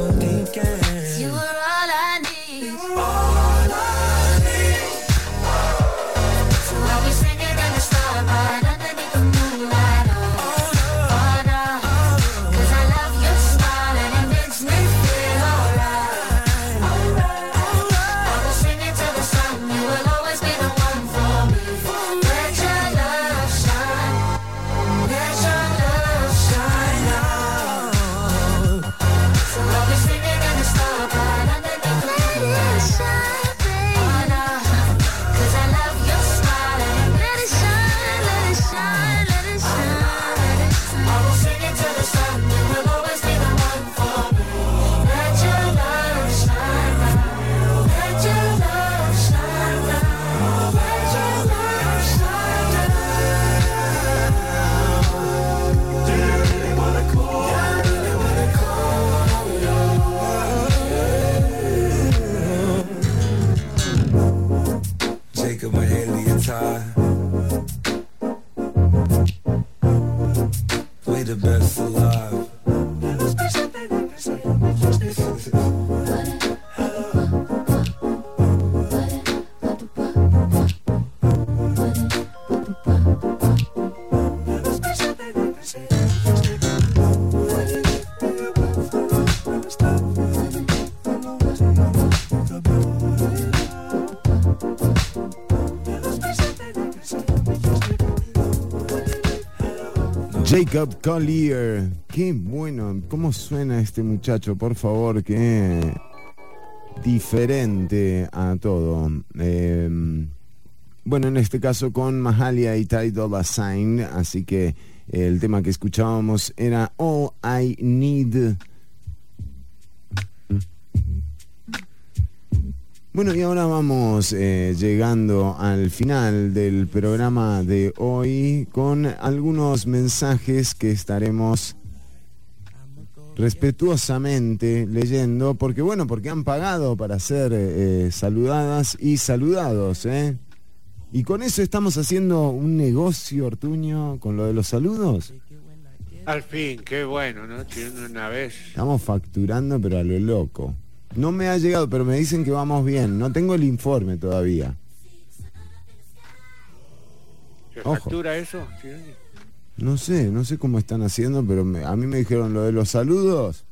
Jacob Collier. Qué bueno. ¿Cómo suena este muchacho? Por favor, qué diferente a todo. Eh, bueno, en este caso con Mahalia y Ty Dolla Sign. Así que el tema que escuchábamos era All I Need. Bueno, y ahora vamos eh, llegando al final del programa de hoy con algunos mensajes que estaremos respetuosamente leyendo, porque bueno, porque han pagado para ser eh, saludadas y saludados, ¿eh? Y con eso estamos haciendo un negocio, Ortuño, con lo de los saludos. Al fin, qué bueno, ¿no? Una vez. Estamos facturando, pero a lo loco. No me ha llegado, pero me dicen que vamos bien. No tengo el informe todavía. ¿Se Ojo. factura eso? Sí. No sé, no sé cómo están haciendo, pero me- a mí me dijeron lo de los saludos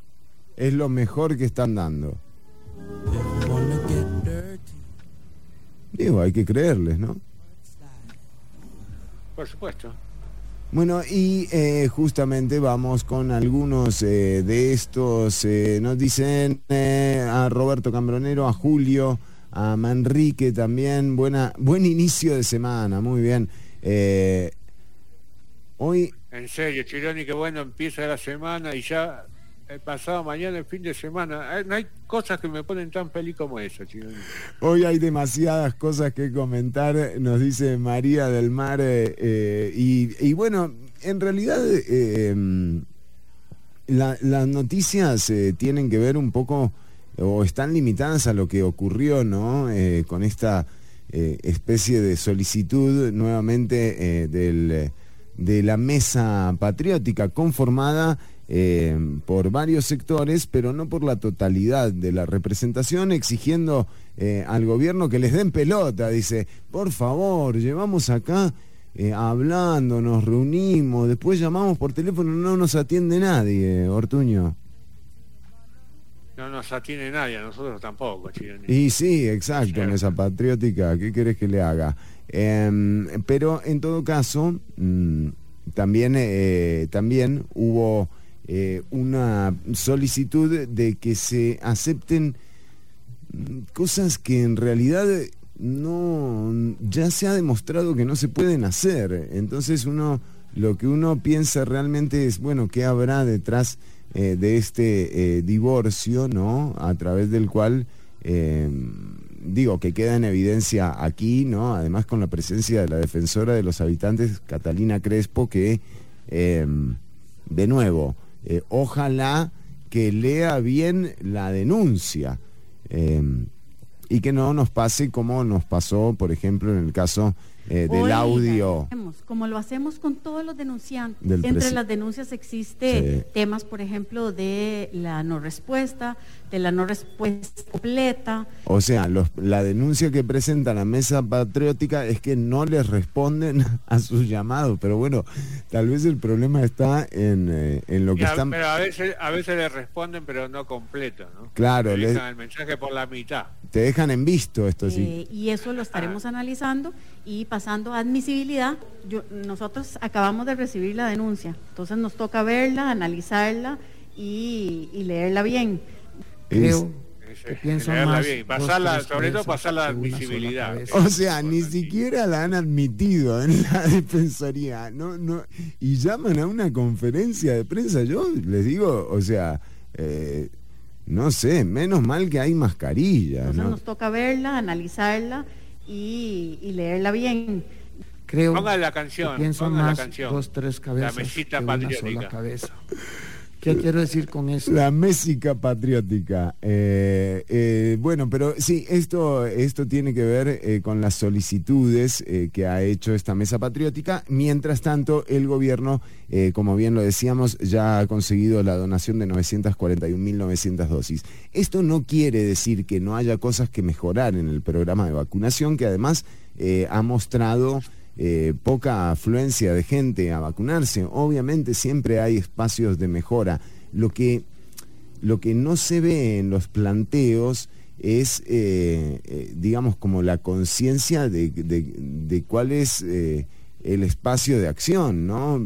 es lo mejor que están dando. Digo, hay que creerles, ¿no? Por supuesto. Bueno, y eh, justamente vamos con algunos eh, de estos. eh, nos dicen a Roberto Cambronero, a Julio, a Manrique también. Buena, buen inicio de semana, muy bien. Hoy, En serio, Chironi, qué bueno empieza la semana y ya el pasado mañana, el fin de semana. No hay cosas que me ponen tan feliz como eso, Hoy hay demasiadas cosas que comentar, nos dice María del Mar. Eh, y, bueno, en realidad em, las noticias tienen que ver un poco o están limitadas a lo que ocurrió, ¿no? con esta especie de solicitud nuevamente del de la mesa patriótica conformada eh, por varios sectores, pero no por la totalidad de la representación, exigiendo eh, al gobierno que les den pelota. Dice, por favor, llevamos acá eh, hablando, nos reunimos, después llamamos por teléfono, no nos atiende nadie, Ortuño. No nos atiende nadie, a nosotros tampoco, Y sí, exacto, mesa patriótica, ¿qué querés que le haga? Em, pero en todo caso, mm, también, también hubo eh, una solicitud de que se acepten mm, cosas que en realidad no ya se ha demostrado que no se pueden hacer. Entonces uno lo que uno piensa realmente es, bueno, ¿qué habrá detrás eh, de este divorcio, ¿no? A través del cual em, digo, que queda en evidencia aquí, ¿no? Además con la presencia de la defensora de los habitantes, Catalina Crespo, que, em, de nuevo, eh, ojalá que lea bien la denuncia em, y que no nos pase como nos pasó, por ejemplo, en el caso eh, del audio. Como lo hacemos con todos los denunciantes. Entre las denuncias existe temas, por ejemplo, de la no respuesta, de la no respuesta completa. O sea, la denuncia que presenta la mesa patriótica es que no les responden a sus llamados, pero bueno, tal vez el problema está en, eh, en lo que están... Pero a veces, a veces les responden, pero no completo, ¿no? Claro. Le dejan el mensaje por la mitad. Te dejan en visto esto, sí. Eh, y eso lo estaremos analizando y pasando a admisibilidad, nosotros acabamos de recibir la denuncia, entonces nos toca verla, analizarla y, leerla bien. Creo que pienso más bien, pasarla, sobre todo pasar la admisibilidad. O sea, ni siquiera la han admitido en la defensoría, no, no, y llaman a una conferencia de prensa. Yo les digo, o sea, eh, no sé, menos mal que hay mascarillas. Entonces nos toca verla, analizarla y, leerla bien. Creo ponga la canción, pienso más la canción, dos, tres cabezas la mesita patriótica. cabeza. ¿Qué quiero decir con eso? La mésica patriótica. Eh, eh, bueno, pero sí, esto, esto tiene que ver eh, con las solicitudes que ha hecho esta mesa patriótica. Mientras tanto, el gobierno, como bien lo decíamos, ya ha conseguido la donación de 941.900 dosis. Esto no quiere decir que no haya cosas que mejorar en el programa de vacunación, que además ha mostrado eh, poca afluencia de gente a vacunarse. Obviamente siempre hay espacios de mejora. Lo que, lo que no se ve en los planteos es, eh, eh, digamos, como la conciencia de, cuál es el espacio de acción, ¿no?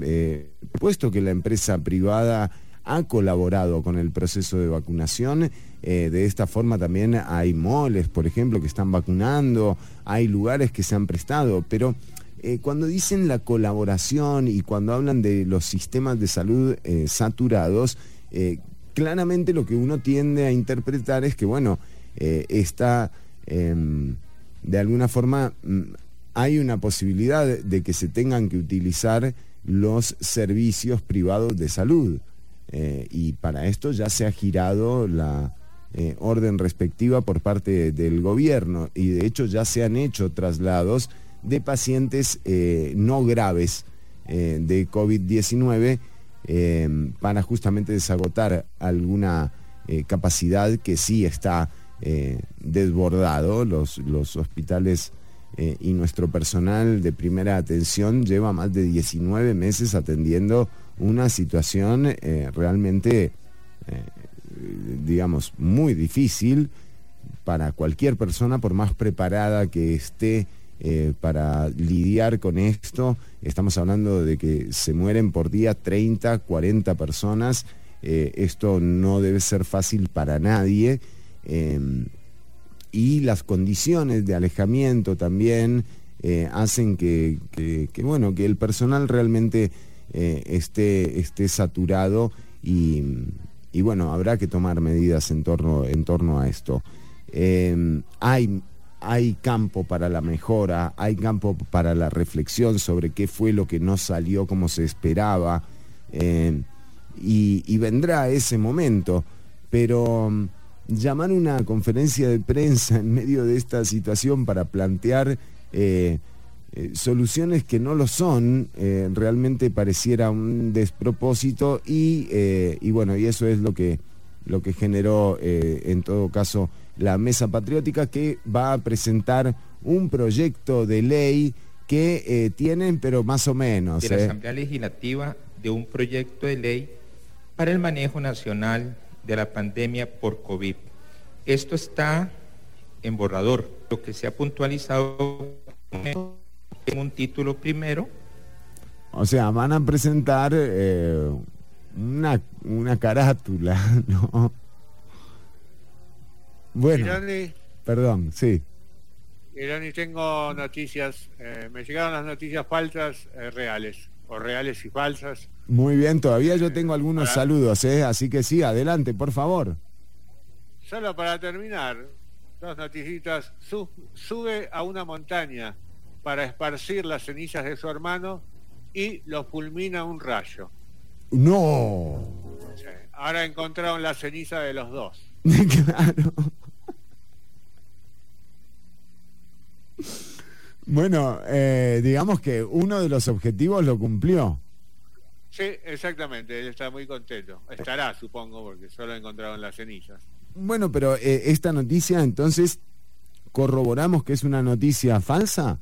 puesto que la empresa privada ha colaborado con el proceso de vacunación, de esta forma también hay moles, por ejemplo, que están vacunando, hay lugares que se han prestado, pero eh, cuando dicen la colaboración y cuando hablan de los sistemas de salud eh, saturados, eh, claramente lo que uno tiende a interpretar es que, bueno, está, em, de alguna forma, mm, hay una posibilidad de que se tengan que utilizar los servicios privados de salud. y para esto ya se ha girado la orden respectiva por parte del gobierno y de hecho ya se han hecho traslados de pacientes eh, no graves eh, de COVID-19 eh, para justamente desagotar alguna capacidad que sí está desbordado. Los, los hospitales y nuestro personal de primera atención lleva más de 19 meses atendiendo una situación realmente, digamos, muy difícil para cualquier persona, por más preparada que esté eh, para lidiar con esto. Estamos hablando de que se mueren por día 30, 40 personas. Eh, esto no debe ser fácil para nadie. Em, y las condiciones de alejamiento también eh, hacen que, bueno, que el personal realmente esté, esté saturado y, bueno, habrá que tomar medidas en torno, en torno a esto. Em, hay, hay campo para la mejora, hay campo para la reflexión sobre qué fue lo que no salió como se esperaba, em, y, vendrá ese momento, pero mm, llamar una conferencia de prensa en medio de esta situación para plantear eh, eh, soluciones que no lo son, eh, realmente pareciera un despropósito y, y, bueno, y eso es lo que, lo que generó en todo caso la Mesa Patriótica que va a presentar un proyecto de ley que eh, tienen, pero más o menos. De la ¿eh? Asamblea Legislativa de un proyecto de ley para el manejo nacional de la pandemia por COVID. Esto está en borrador. Lo que se ha puntualizado en un título primero. O sea, van a presentar eh, una, una carátula, ¿no? Bueno, perdón, sí. Irani, tengo noticias, eh, me llegaron las noticias falsas eh, reales, o reales y falsas. Muy bien, todavía yo tengo algunos saludos, ¿eh? así que sí, adelante, por favor. Solo para terminar, dos noticitas. sube a una montaña para esparcir las cenizas de su hermano y lo fulmina un rayo. No. Ahora encontraron la ceniza de los dos. Claro. Bueno, eh, digamos que uno de los objetivos lo cumplió. Sí, exactamente, él está muy contento. Estará, supongo, porque solo encontraron las cenizas. Bueno, pero eh, esta noticia, entonces, ¿corroboramos que es una noticia falsa?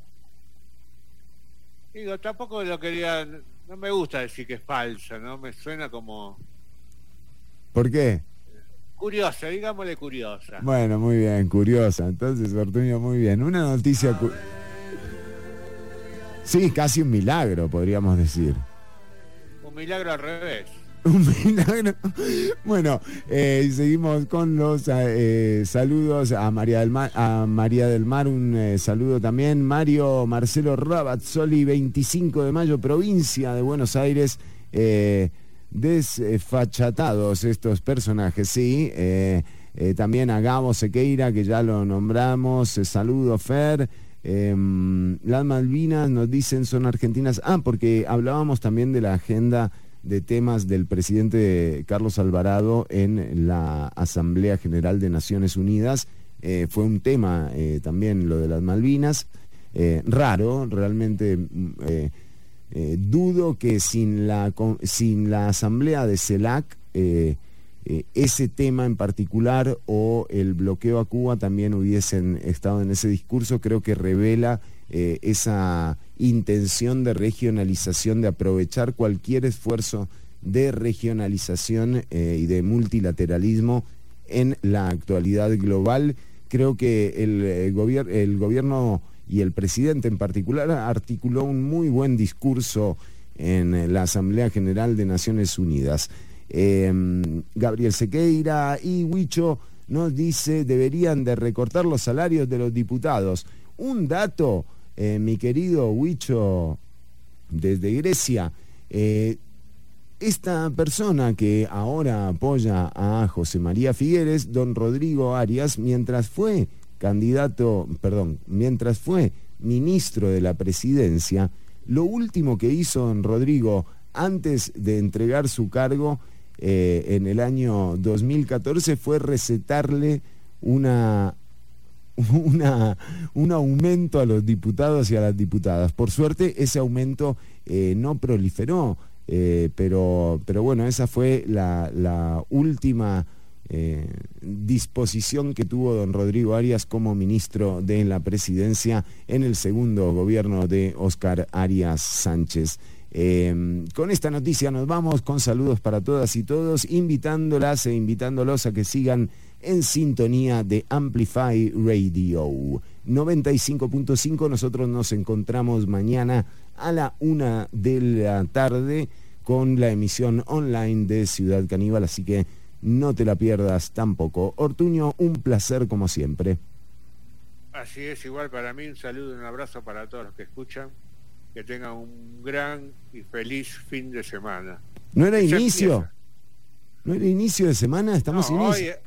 Digo, tampoco lo quería, no me gusta decir que es falsa, ¿no? Me suena como... ¿Por qué? Curiosa, digámosle curiosa. Bueno, muy bien, curiosa. Entonces, Ortuño, muy bien. Una noticia... Sí, casi un milagro, podríamos decir. Un milagro al revés. Un milagro. Bueno, eh, seguimos con los eh, saludos a María del Mar, a María del Mar, un eh, saludo también. Mario Marcelo Rabazzoli, 25 de mayo, provincia de Buenos Aires desfachatados estos personajes, sí. Eh, eh, también a Gabo Sequeira, que ya lo nombramos. Eh, saludo, Fer. Em, las Malvinas nos dicen son argentinas. Ah, porque hablábamos también de la agenda de temas del presidente Carlos Alvarado en la Asamblea General de Naciones Unidas. fue un tema también lo de las Malvinas. raro, realmente mm, eh, dudo que sin la, sin la asamblea de CELAC eh, eh, ese tema en particular o el bloqueo a Cuba también hubiesen estado en ese discurso. Creo que revela esa intención de regionalización, de aprovechar cualquier esfuerzo de regionalización y de multilateralismo en la actualidad global. Creo que el, el gobierno y el presidente en particular articuló un muy buen discurso en la Asamblea General de Naciones Unidas. Em, Gabriel Sequeira y Huicho nos dice deberían de recortar los salarios de los diputados. Un dato, eh, mi querido Huicho, desde Grecia, eh, esta persona que ahora apoya a José María Figueres, don Rodrigo Arias, mientras fue candidato, perdón, mientras fue ministro de la presidencia, lo último que hizo don Rodrigo antes de entregar su cargo eh, en el año 2014 fue recetarle una, una, un aumento a los diputados y a las diputadas. Por suerte ese aumento eh, no proliferó, eh, pero, pero bueno, esa fue la, la última eh, disposición que tuvo don Rodrigo Arias como ministro de la presidencia en el segundo gobierno de Oscar Arias Sánchez. Eh, con esta noticia nos vamos con saludos para todas y todos, invitándolas e invitándolos a que sigan en sintonía de Amplify Radio 95.5. Nosotros nos encontramos mañana a la una de la tarde con la emisión online de Ciudad Caníbal, así que no te la pierdas tampoco. Ortuño, un placer como siempre. Así es, igual para mí, un saludo y un abrazo para todos los que escuchan. Que tengan un gran y feliz fin de semana. ¿No era inicio? ¿No era inicio de semana? Estamos No, inicio. hoy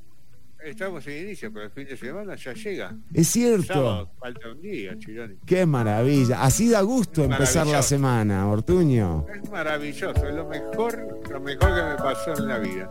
estamos en inicio, pero el fin de semana ya llega. Es cierto. Sábado, falta un día, Chironi. Qué maravilla. Así da gusto empezar la semana, Ortuño. Es maravilloso, es lo mejor, lo mejor que me pasó en la vida.